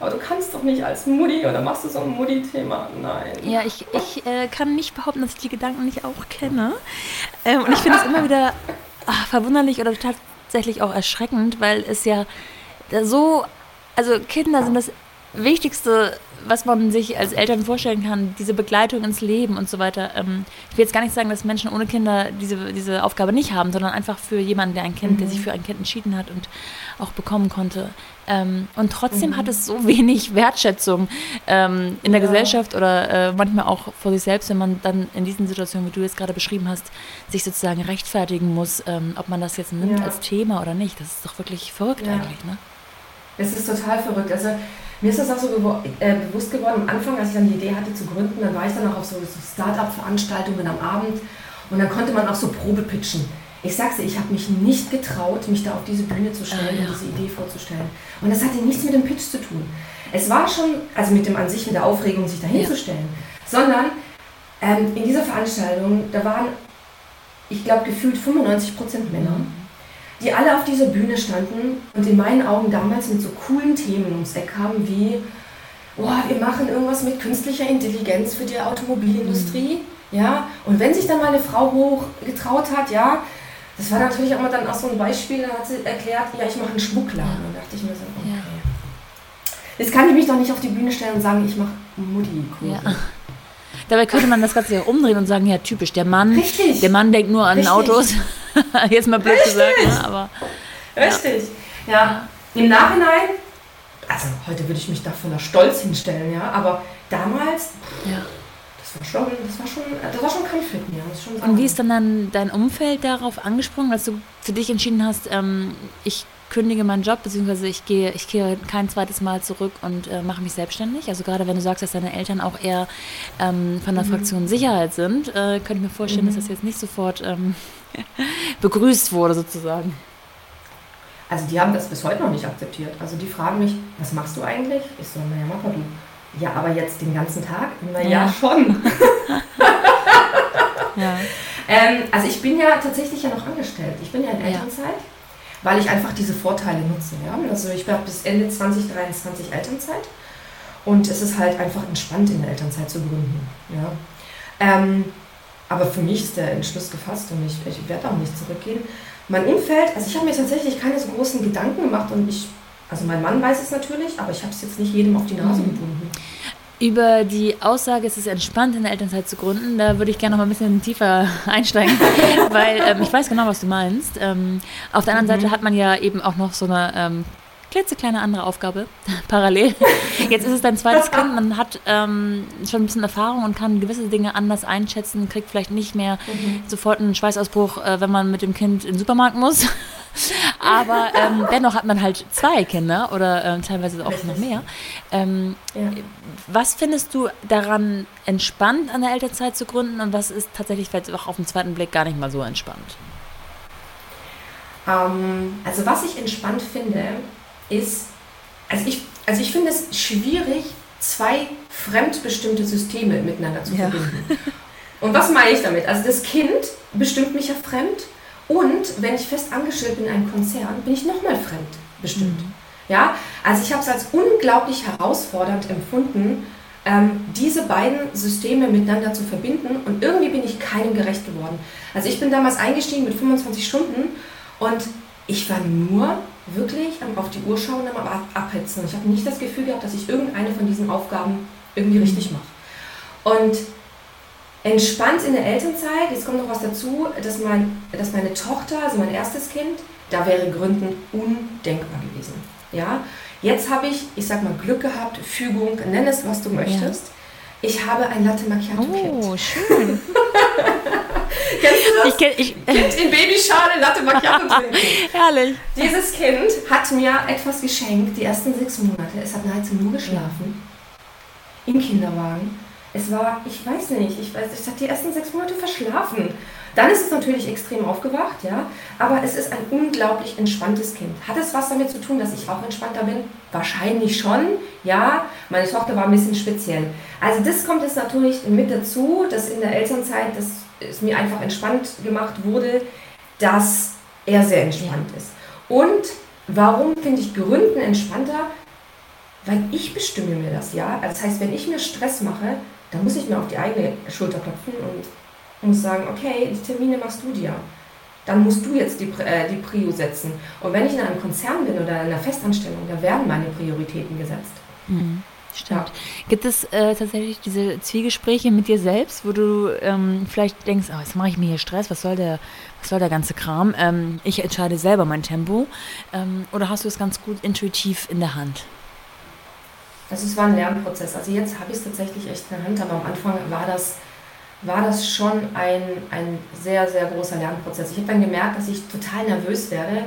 aber du kannst doch nicht als Mutti oder machst du so ein Mutti-Thema? Nein. Ja, ich, ich äh, kann nicht behaupten, dass ich die Gedanken nicht auch kenne. Ähm, und ich finde es immer wieder ach, verwunderlich oder tatsächlich auch erschreckend, weil es ja so, also Kinder sind das Wichtigste was man sich als Eltern vorstellen kann, diese Begleitung ins Leben und so weiter. Ähm, ich will jetzt gar nicht sagen, dass Menschen ohne Kinder diese, diese Aufgabe nicht haben, sondern einfach für jemanden, der ein Kind, mhm. der sich für ein Kind entschieden hat und auch bekommen konnte. Ähm, und trotzdem mhm. hat es so [laughs] wenig Wertschätzung ähm, in der ja. Gesellschaft oder äh, manchmal auch vor sich selbst, wenn man dann in diesen Situationen, wie du jetzt gerade beschrieben hast, sich sozusagen rechtfertigen muss, ob man das jetzt nimmt ja. als Thema oder nicht. Das ist doch wirklich verrückt ja. eigentlich, ne? Es ist total verrückt. Also mir ist das auch so äh, bewusst geworden am Anfang, als ich dann die Idee hatte zu gründen, dann war ich dann auch auf so, so Start-up-Veranstaltungen am Abend und dann konnte man auch so Probe pitchen. Ich sag's dir, ich habe mich nicht getraut, mich da auf diese Bühne zu stellen ah, ja. und diese Idee vorzustellen. Und das hatte nichts mit dem Pitch zu tun. Es war schon, also mit dem an sich, mit der Aufregung, sich da hinzustellen, ja. sondern ähm, in dieser Veranstaltung, da waren ich glaube, gefühlt 95 Prozent Männer, die alle auf dieser Bühne standen und in meinen Augen damals mit so coolen Themen ums Eck kamen wie, oh, wir machen irgendwas mit künstlicher Intelligenz für die Automobilindustrie. Mhm. Ja, und wenn sich dann mal eine Frau hoch getraut hat, ja, das war natürlich auch mal dann auch so ein Beispiel, da hat sie erklärt, ja, ich mache einen Schmuckladen. Und da dachte ich mir so, okay. Jetzt kann ich mich doch nicht auf die Bühne stellen und sagen, ich mache Mutti. Ja. Dabei könnte man das Ganze ja umdrehen und sagen, ja, typisch, der Mann, Richtig. der Mann denkt nur an Richtig. Autos. [laughs] Jetzt mal blöd Richtig. gesagt, ne? aber. Richtig. Ja. ja. Im Nachhinein, also heute würde ich mich da voller Stolz hinstellen, ja, aber damals, ja. das war schon, das war schon, das war schon Kampf mit mir, muss ich schon sagen. Und wie ist dann, dann dein Umfeld darauf angesprungen, als du für dich entschieden hast, ähm, ich kündige meinen Job, beziehungsweise ich gehe, ich gehe kein zweites Mal zurück und äh, mache mich selbstständig. Also gerade wenn du sagst, dass deine Eltern auch eher ähm, von der mhm. Fraktion Sicherheit sind, äh, könnte ich mir vorstellen, mhm. dass das jetzt nicht sofort ähm, [laughs] begrüßt wurde sozusagen. Also die haben das bis heute noch nicht akzeptiert. Also die fragen mich, was machst du eigentlich? Ich so, naja, Mama, du. Ja, aber jetzt den ganzen Tag? Naja, ja. schon. [laughs] [laughs] ja. Ähm, also ich bin ja tatsächlich ja noch angestellt. Ich bin ja in Elternzeit. Ja weil ich einfach diese Vorteile nutze. Ja? Also ich habe bis Ende 2023 Elternzeit und es ist halt einfach entspannt, in der Elternzeit zu gründen. Ja? Ähm, aber für mich ist der Entschluss gefasst und ich, ich werde auch nicht zurückgehen. Mein Umfeld, also ich habe mir tatsächlich keine so großen Gedanken gemacht und ich, also mein Mann weiß es natürlich, aber ich habe es jetzt nicht jedem auf die Nase mhm. gebunden. Über die Aussage, es ist entspannt, in der Elternzeit zu gründen, da würde ich gerne noch mal ein bisschen tiefer [laughs] einsteigen, weil ähm, ich weiß genau, was du meinst. Ähm, auf der anderen mhm. Seite hat man ja eben auch noch so eine ähm, klitzekleine andere Aufgabe [laughs] parallel. Jetzt ist es dein zweites Kind, man hat ähm, schon ein bisschen Erfahrung und kann gewisse Dinge anders einschätzen, kriegt vielleicht nicht mehr mhm. sofort einen Schweißausbruch, äh, wenn man mit dem Kind in den Supermarkt muss. [laughs] Aber ähm, dennoch hat man halt zwei Kinder oder äh, teilweise auch noch mehr. Ähm, ja. Was findest du daran entspannt, an der Elternzeit zu gründen und was ist tatsächlich vielleicht auch auf den zweiten Blick gar nicht mal so entspannt? Ähm, also was ich entspannt finde, ist, also ich, also ich finde es schwierig, zwei fremdbestimmte Systeme miteinander zu ja. verbinden. Und was meine ich damit? Also das Kind bestimmt mich ja fremd und wenn ich fest angestellt bin in einem Konzern, bin ich nochmal fremd bestimmt. Mhm. Ja, also ich habe es als unglaublich herausfordernd empfunden, ähm, diese beiden Systeme miteinander zu verbinden und irgendwie bin ich keinem gerecht geworden. Also ich bin damals eingestiegen mit 25 Stunden und ich war nur wirklich auf die Uhr schauen und am Abhetzen. Ich habe nicht das Gefühl gehabt, dass ich irgendeine von diesen Aufgaben irgendwie richtig mache. Und entspannt in der Elternzeit, jetzt kommt noch was dazu, dass, mein, dass meine Tochter, also mein erstes Kind, da wäre Gründen undenkbar gewesen. Ja? Jetzt habe ich, ich sag mal, Glück gehabt, Fügung, nenn es, was du möchtest. Ja. Ich habe ein Latte Macchiato Kind. Oh, schön. [laughs] Kennst du das? Ich kenn, ich, kind in Babyschale Latte Macchiato [laughs] trinken. Herrlich. Dieses Kind hat mir etwas geschenkt, die ersten sechs Monate. Es hat nahezu nur geschlafen. Im Kinderwagen. Es war, ich weiß nicht, ich weiß, ich habe die ersten sechs Monate verschlafen. Dann ist es natürlich extrem aufgewacht, ja, aber es ist ein unglaublich entspanntes Kind. Hat es was damit zu tun, dass ich auch entspannter bin? Wahrscheinlich schon, ja. Meine Tochter war ein bisschen speziell. Also das kommt jetzt natürlich mit dazu, dass in der Elternzeit, dass es mir einfach entspannt gemacht wurde, dass er sehr entspannt ist. Und warum finde ich Gründen entspannter? Weil ich bestimme mir das, ja. Also das heißt, wenn ich mir Stress mache, dann muss ich mir auf die eigene Schulter klopfen und muss sagen, okay, die Termine machst du dir. Dann musst du jetzt die, äh, die Prio setzen. Und wenn ich in einem Konzern bin oder in einer Festanstellung, da werden meine Prioritäten gesetzt. Mhm. Stimmt. Ja. Gibt es äh, tatsächlich diese Zwiegespräche mit dir selbst, wo du ähm, vielleicht denkst, oh, jetzt mache ich mir hier Stress, was soll der, was soll der ganze Kram? Ähm, ich entscheide selber mein Tempo. Ähm, oder hast du es ganz gut intuitiv in der Hand? Also es war ein Lernprozess. Also jetzt habe ich es tatsächlich echt in der Hand, aber am Anfang war das, war das schon ein, ein sehr, sehr großer Lernprozess. Ich habe dann gemerkt, dass ich total nervös werde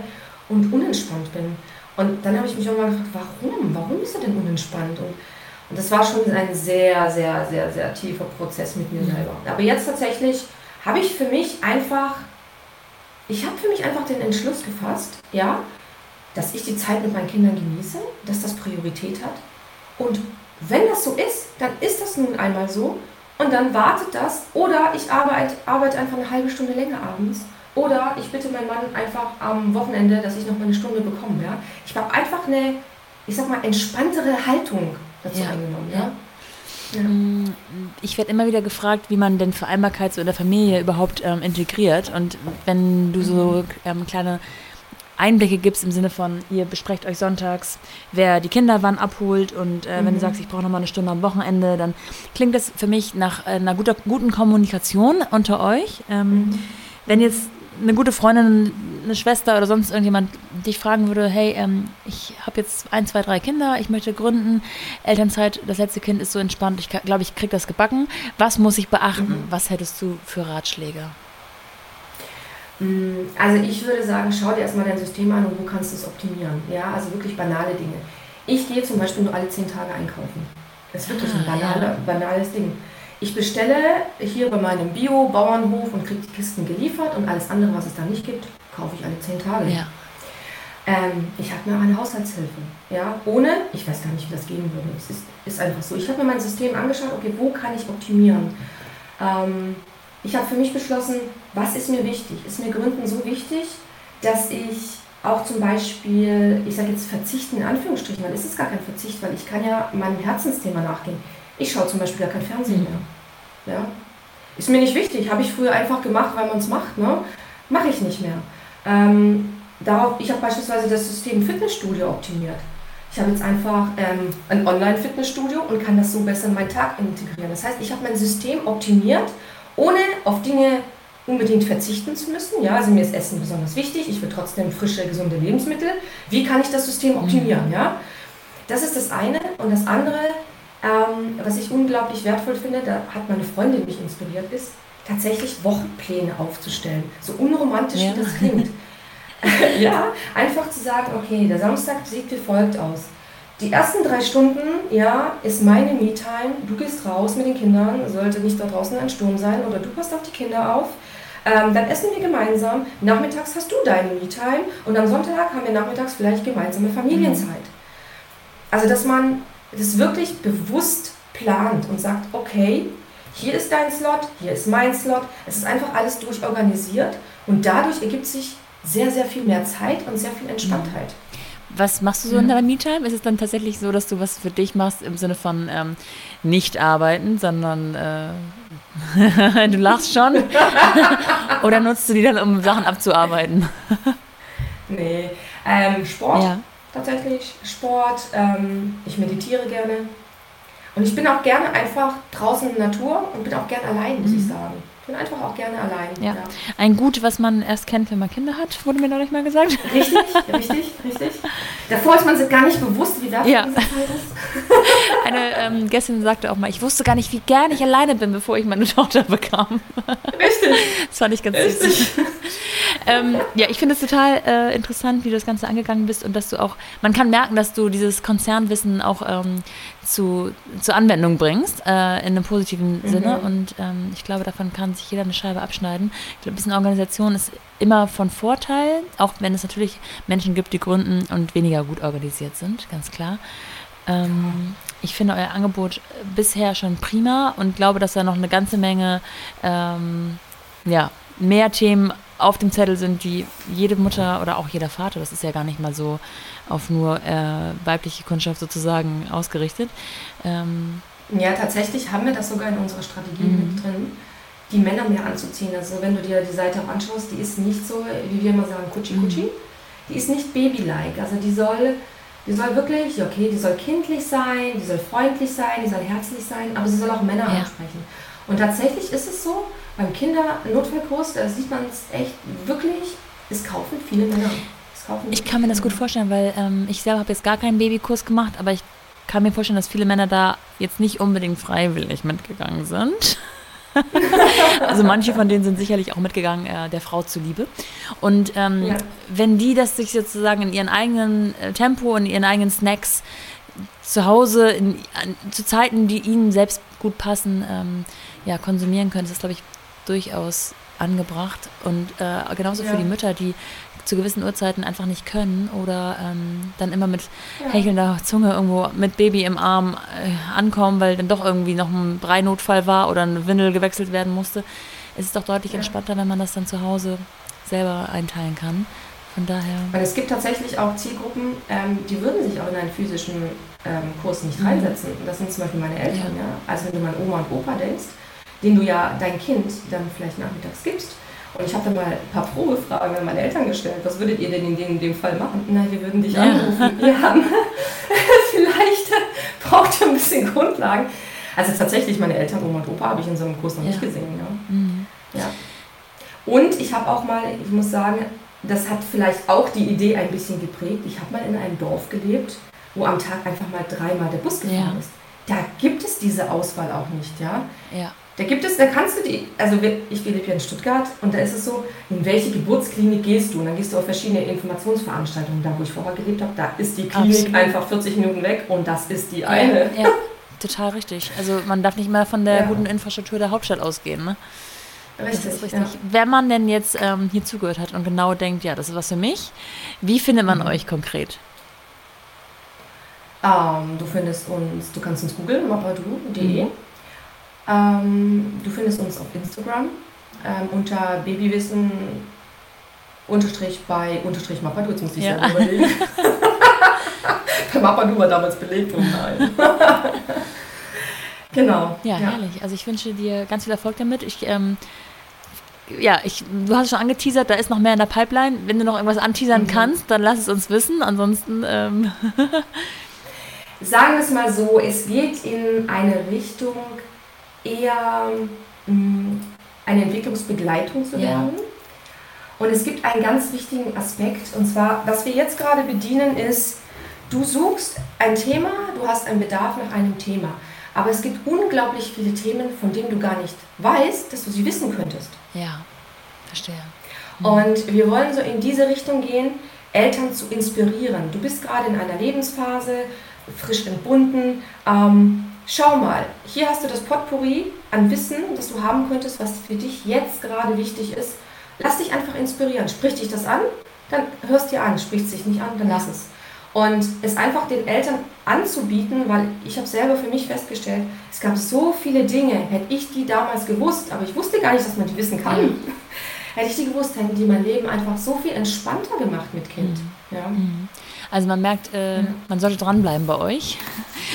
und unentspannt bin. Und dann habe ich mich irgendwann gefragt, warum? Warum bist du denn unentspannt? Und, und das war schon ein sehr, sehr, sehr, sehr tiefer Prozess mit mir mhm. selber. Aber jetzt tatsächlich habe ich für mich einfach, ich habe für mich einfach den Entschluss gefasst, ja, dass ich die Zeit mit meinen Kindern genieße, dass das Priorität hat und wenn das so ist, dann ist das nun einmal so. und dann wartet das. Oder ich arbeite, arbeite einfach eine halbe Stunde länger abends. Oder ich bitte meinen Mann einfach am Wochenende, dass ich noch mal eine Stunde bekomme. Ja? Ich habe einfach eine, ich sag mal, entspanntere Haltung dazu ja. eingenommen. Ja? Ja. Ich werde immer wieder gefragt, wie man denn Vereinbarkeit so in der Familie überhaupt ähm, integriert. Und wenn du so ähm, kleine Einblicke gibst im Sinne von, ihr besprecht euch sonntags, wer die Kinder wann abholt und äh, mhm. wenn du mhm. sagst, ich brauche nochmal eine Stunde am Wochenende, dann klingt das für mich nach äh, einer guter, guten Kommunikation unter euch. Ähm, mhm. Wenn jetzt eine gute Freundin, eine Schwester oder sonst irgendjemand dich fragen würde, hey, ähm, ich habe jetzt ein, zwei, drei Kinder, ich möchte gründen, Elternzeit, das letzte Kind ist so entspannt, ich glaube, ich kriege das gebacken. Was muss ich beachten? Mhm. Was hättest du für Ratschläge? Mm, also ich würde sagen, schau dir erstmal dein System an und wo kannst du es optimieren. Ja, also wirklich banale Dinge. Ich gehe zum Beispiel nur alle zehn Tage einkaufen. Das ist wirklich ein ah, banale, banales Ding. Ich bestelle hier bei meinem Bio-Bauernhof und kriege die Kisten geliefert und alles andere, was es da nicht gibt, kaufe ich alle zehn Tage. Ja. Ähm, ich habe mir eine Haushaltshilfe. Ja, ohne, ich weiß gar nicht, wie das gehen würde. Es ist, ist einfach so. Ich habe mir mein System angeschaut, okay, wo kann ich optimieren? Ähm, ich habe für mich beschlossen, was ist mir wichtig? Ist mir Gründen so wichtig, dass ich auch zum Beispiel, ich sage jetzt verzichten in Anführungsstrichen, dann ist es gar kein Verzicht, weil ich kann ja meinem Herzensthema nachgehen. Ich schaue zum Beispiel gar kein Fernsehen mehr. Ja? Ist mir nicht wichtig, habe ich früher einfach gemacht, weil man es macht. Ne? Mache ich nicht mehr. Ähm, darauf, ich habe beispielsweise das System Fitnessstudio optimiert. Ich habe jetzt einfach ähm, ein Online-Fitnessstudio und kann das so besser in meinen Tag integrieren. Das heißt, ich habe mein System optimiert, ohne auf Dinge unbedingt verzichten zu müssen. Ja, also mir ist Essen besonders wichtig. Ich will trotzdem frische, gesunde Lebensmittel. Wie kann ich das System optimieren? Mhm. Ja, das ist das eine. Und das andere, ähm, was ich unglaublich wertvoll finde, da hat meine Freundin mich inspiriert, ist tatsächlich Wochenpläne aufzustellen. So unromantisch ja. wie das klingt. [laughs] ja, einfach zu sagen, okay, der Samstag sieht wie folgt aus. Die ersten drei Stunden, ja, ist meine Me-Time. Du gehst raus mit den Kindern, sollte nicht da draußen ein Sturm sein oder du passt auf die Kinder auf. Ähm, dann essen wir gemeinsam. Nachmittags hast du deine Me-Time und am Sonntag haben wir nachmittags vielleicht gemeinsame Familienzeit. Mhm. Also, dass man das wirklich bewusst plant und sagt, okay, hier ist dein Slot, hier ist mein Slot. Es ist einfach alles durchorganisiert und dadurch ergibt sich sehr, sehr viel mehr Zeit und sehr viel Entspanntheit. Was machst du so in deiner Me-Time? Ist es dann tatsächlich so, dass du was für dich machst im Sinne von ähm, nicht arbeiten, sondern äh, [laughs] du lachst schon? [laughs] Oder nutzt du die dann, um Sachen abzuarbeiten? nee, ähm, Sport. Ja tatsächlich, Sport, ähm, ich meditiere gerne. Und ich bin auch gerne einfach draußen in der Natur und bin auch gerne allein, muss mhm. ich sagen. Ich bin einfach auch gerne allein. Ja. ja. Ein Gut, was man erst kennt, wenn man Kinder hat, wurde mir neulich mal gesagt. Richtig, richtig, richtig. Davor ist man sich gar nicht bewusst, wie wertvoll ja. diese Zeit ist. [laughs] Eine ähm, Gästin sagte auch mal, ich wusste gar nicht, wie gerne ich alleine bin, bevor ich meine [laughs] Tochter bekam. Richtig. [laughs] Das fand ich ganz süß. ähm, ja, ich finde es total äh, interessant, wie du das Ganze angegangen bist und dass du auch, man kann merken, dass du dieses Konzernwissen auch ähm, zu, zur Anwendung bringst, äh, in einem positiven mhm. Sinne. Und ähm, ich glaube, davon kann sich jeder eine Scheibe abschneiden. Ich glaube, eine Organisation ist immer von Vorteil, auch wenn es natürlich Menschen gibt, die gründen und weniger gut organisiert sind, ganz klar. Ähm, ich finde euer Angebot bisher schon prima und glaube, dass da noch eine ganze Menge ähm, ja, mehr Themen auf dem Zettel sind, die jede Mutter oder auch jeder Vater, das ist ja gar nicht mal so auf nur äh, weibliche Kundschaft sozusagen ausgerichtet. Ähm, ja, tatsächlich haben wir das sogar in unserer Strategie mhm. mit drin, die Männer mehr anzuziehen. Also wenn du dir die Seite auch anschaust, die ist nicht so, wie wir immer sagen, kutschi-kutschi. Mhm. Die ist nicht baby-like. Also die soll, die soll wirklich, okay, die soll kindlich sein, die soll freundlich sein, die soll herzlich sein, aber sie soll auch Männer ja. ansprechen. Und tatsächlich ist es so, beim Kindernotfallkurs, da sieht man es echt wirklich, es kaufen viele Männer. Ich kann mir das gut vorstellen, weil ähm, ich selber habe jetzt gar keinen Babykurs gemacht, aber ich kann mir vorstellen, dass viele Männer da jetzt nicht unbedingt freiwillig mitgegangen sind. [laughs] also manche von denen sind sicherlich auch mitgegangen, äh, der Frau zuliebe. Und ähm, ja. wenn die das sich sozusagen in ihren eigenen äh, Tempo und ihren eigenen Snacks zu Hause in, an, zu Zeiten, die ihnen selbst gut passen, ähm, ja, konsumieren können, ist das, glaube ich, durchaus angebracht. Und äh, genauso ja. für die Mütter, die zu gewissen Uhrzeiten einfach nicht können oder ähm, dann immer mit ja. hechelnder Zunge irgendwo mit Baby im Arm äh, ankommen, weil dann doch irgendwie noch ein Breinotfall war oder eine Windel gewechselt werden musste. Es ist doch deutlich ja. entspannter, wenn man das dann zu Hause selber einteilen kann. Von daher. Weil es gibt tatsächlich auch Zielgruppen, ähm, die würden sich auch in einen physischen ähm, Kurs nicht mhm. reinsetzen. Das sind zum Beispiel meine Eltern. Ja. ja. Also wenn du mal Oma und Opa denkst, den du ja dein Kind dann vielleicht nachmittags gibst. Und ich habe dann mal ein paar Probefragen an meine Eltern gestellt. Was würdet ihr denn in dem, in dem Fall machen? Nein, wir würden dich ja. anrufen. Ja, [laughs] vielleicht braucht ihr ein bisschen Grundlagen. Also tatsächlich, meine Eltern, Oma und Opa, habe ich in so einem Kurs noch ja. nicht gesehen. Ja. Mhm. ja. Und ich habe auch mal, ich muss sagen, das hat vielleicht auch die Idee ein bisschen geprägt. Ich habe mal in einem Dorf gelebt, wo am Tag einfach mal dreimal der Bus gefahren ja. ist. Da gibt es diese Auswahl auch nicht, ja. Ja. Da gibt es, da kannst du die, also ich lebe hier in Stuttgart und da ist es so, in welche Geburtsklinik gehst du? Und dann gehst du auf verschiedene Informationsveranstaltungen. Da, wo ich vorher gelebt habe, da ist die Klinik Absolut. einfach 40 Minuten weg und das ist die eine. Ja, ja, total richtig. Also man darf nicht mal von der ja. guten Infrastruktur der Hauptstadt ausgehen, ne? Richtig, das ist richtig. Wenn man denn jetzt ähm, hier zugehört hat und genau denkt, ja, das ist was für mich, wie findet man mhm. euch konkret? Ähm, du findest uns, du kannst uns googeln, mapadu.de. Mhm. Ähm, du findest uns auf Instagram ähm, unter Babywissen unterstrich bei unterstrich Mapadu. Jetzt muss ich ja. selber überlegen. [laughs] bei Mapadu war damals belegt und nein. [laughs] genau. Ja, ja, herrlich. Also ich wünsche dir ganz viel Erfolg damit. Ich ähm, ja, ich, du hast schon angeteasert, da ist noch mehr in der Pipeline. Wenn du noch irgendwas anteasern mhm. kannst, dann lass es uns wissen. Ansonsten. Ähm [laughs] Sagen wir es mal so, es geht in eine Richtung, eher mh, mm, eine Entwicklungsbegleitung zu werden. Ja. Und es gibt einen ganz wichtigen Aspekt, und zwar, was wir jetzt gerade bedienen, ist, du suchst ein Thema, du hast einen Bedarf nach einem Thema. Aber es gibt unglaublich viele Themen, von denen du gar nicht weißt, dass du sie wissen könntest. Ja, verstehe. Mhm. Und wir wollen so in diese Richtung gehen, Eltern zu inspirieren. Du bist gerade in einer Lebensphase, frisch entbunden. Ähm, schau mal, hier hast du das Potpourri an Wissen, das du haben könntest, was für dich jetzt gerade wichtig ist. Lass dich einfach inspirieren. Sprich dich das an, dann hörst dir an. Spricht sich nicht an, dann lass es. Und es einfach den Eltern anzubieten, weil ich habe selber für mich festgestellt, es gab so viele Dinge, hätte ich die damals gewusst, aber ich wusste gar nicht, dass man die wissen kann. Mhm. Hätte ich die gewusst, hätten die mein Leben einfach so viel entspannter gemacht mit Kind. Mhm. Ja. Mhm. Also man merkt, äh, man sollte dranbleiben bei euch.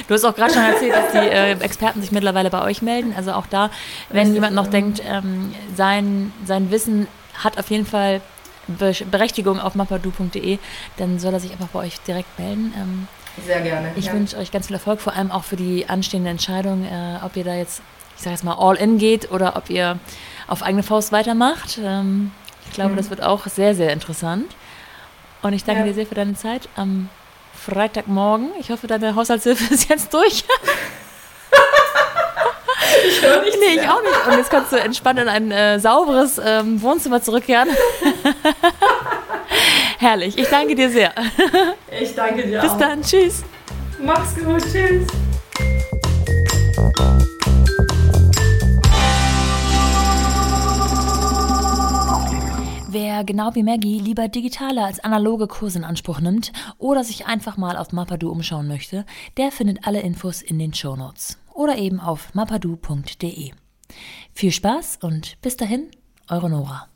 Du hast auch gerade schon erzählt, dass die äh, Experten sich mittlerweile bei euch melden. Also auch da, wenn jemand noch denkt, ähm, sein, sein Wissen hat auf jeden Fall Berechtigung auf mapadu.de, dann soll er sich einfach bei euch direkt melden. Ähm, Sehr gerne. Ich ja. wünsche euch ganz viel Erfolg, vor allem auch für die anstehende Entscheidung, äh, ob ihr da jetzt, ich sage jetzt mal, all in geht oder ob ihr auf eigene Faust weitermacht. Ähm, ich glaube, mhm. das wird auch sehr, sehr interessant. Und ich danke ja. dir sehr für deine Zeit am Freitagmorgen. Ich hoffe, deine Haushaltshilfe [laughs] ist jetzt durch. Ich höre nichts Nee, ich auch nicht. Und jetzt kannst du entspannt in ein äh, sauberes ähm, Wohnzimmer zurückkehren. [laughs] Herrlich. Ich danke dir sehr. Ich danke dir Bis auch. Bis dann. Tschüss. Mach's gut. Tschüss. Wer genau wie Maggie lieber digitale als analoge Kurse in Anspruch nimmt oder sich einfach mal auf Mapadu umschauen möchte, der findet alle Infos in den Show Notes oder eben auf mapadu.de. Viel Spaß und bis dahin, eure Nora.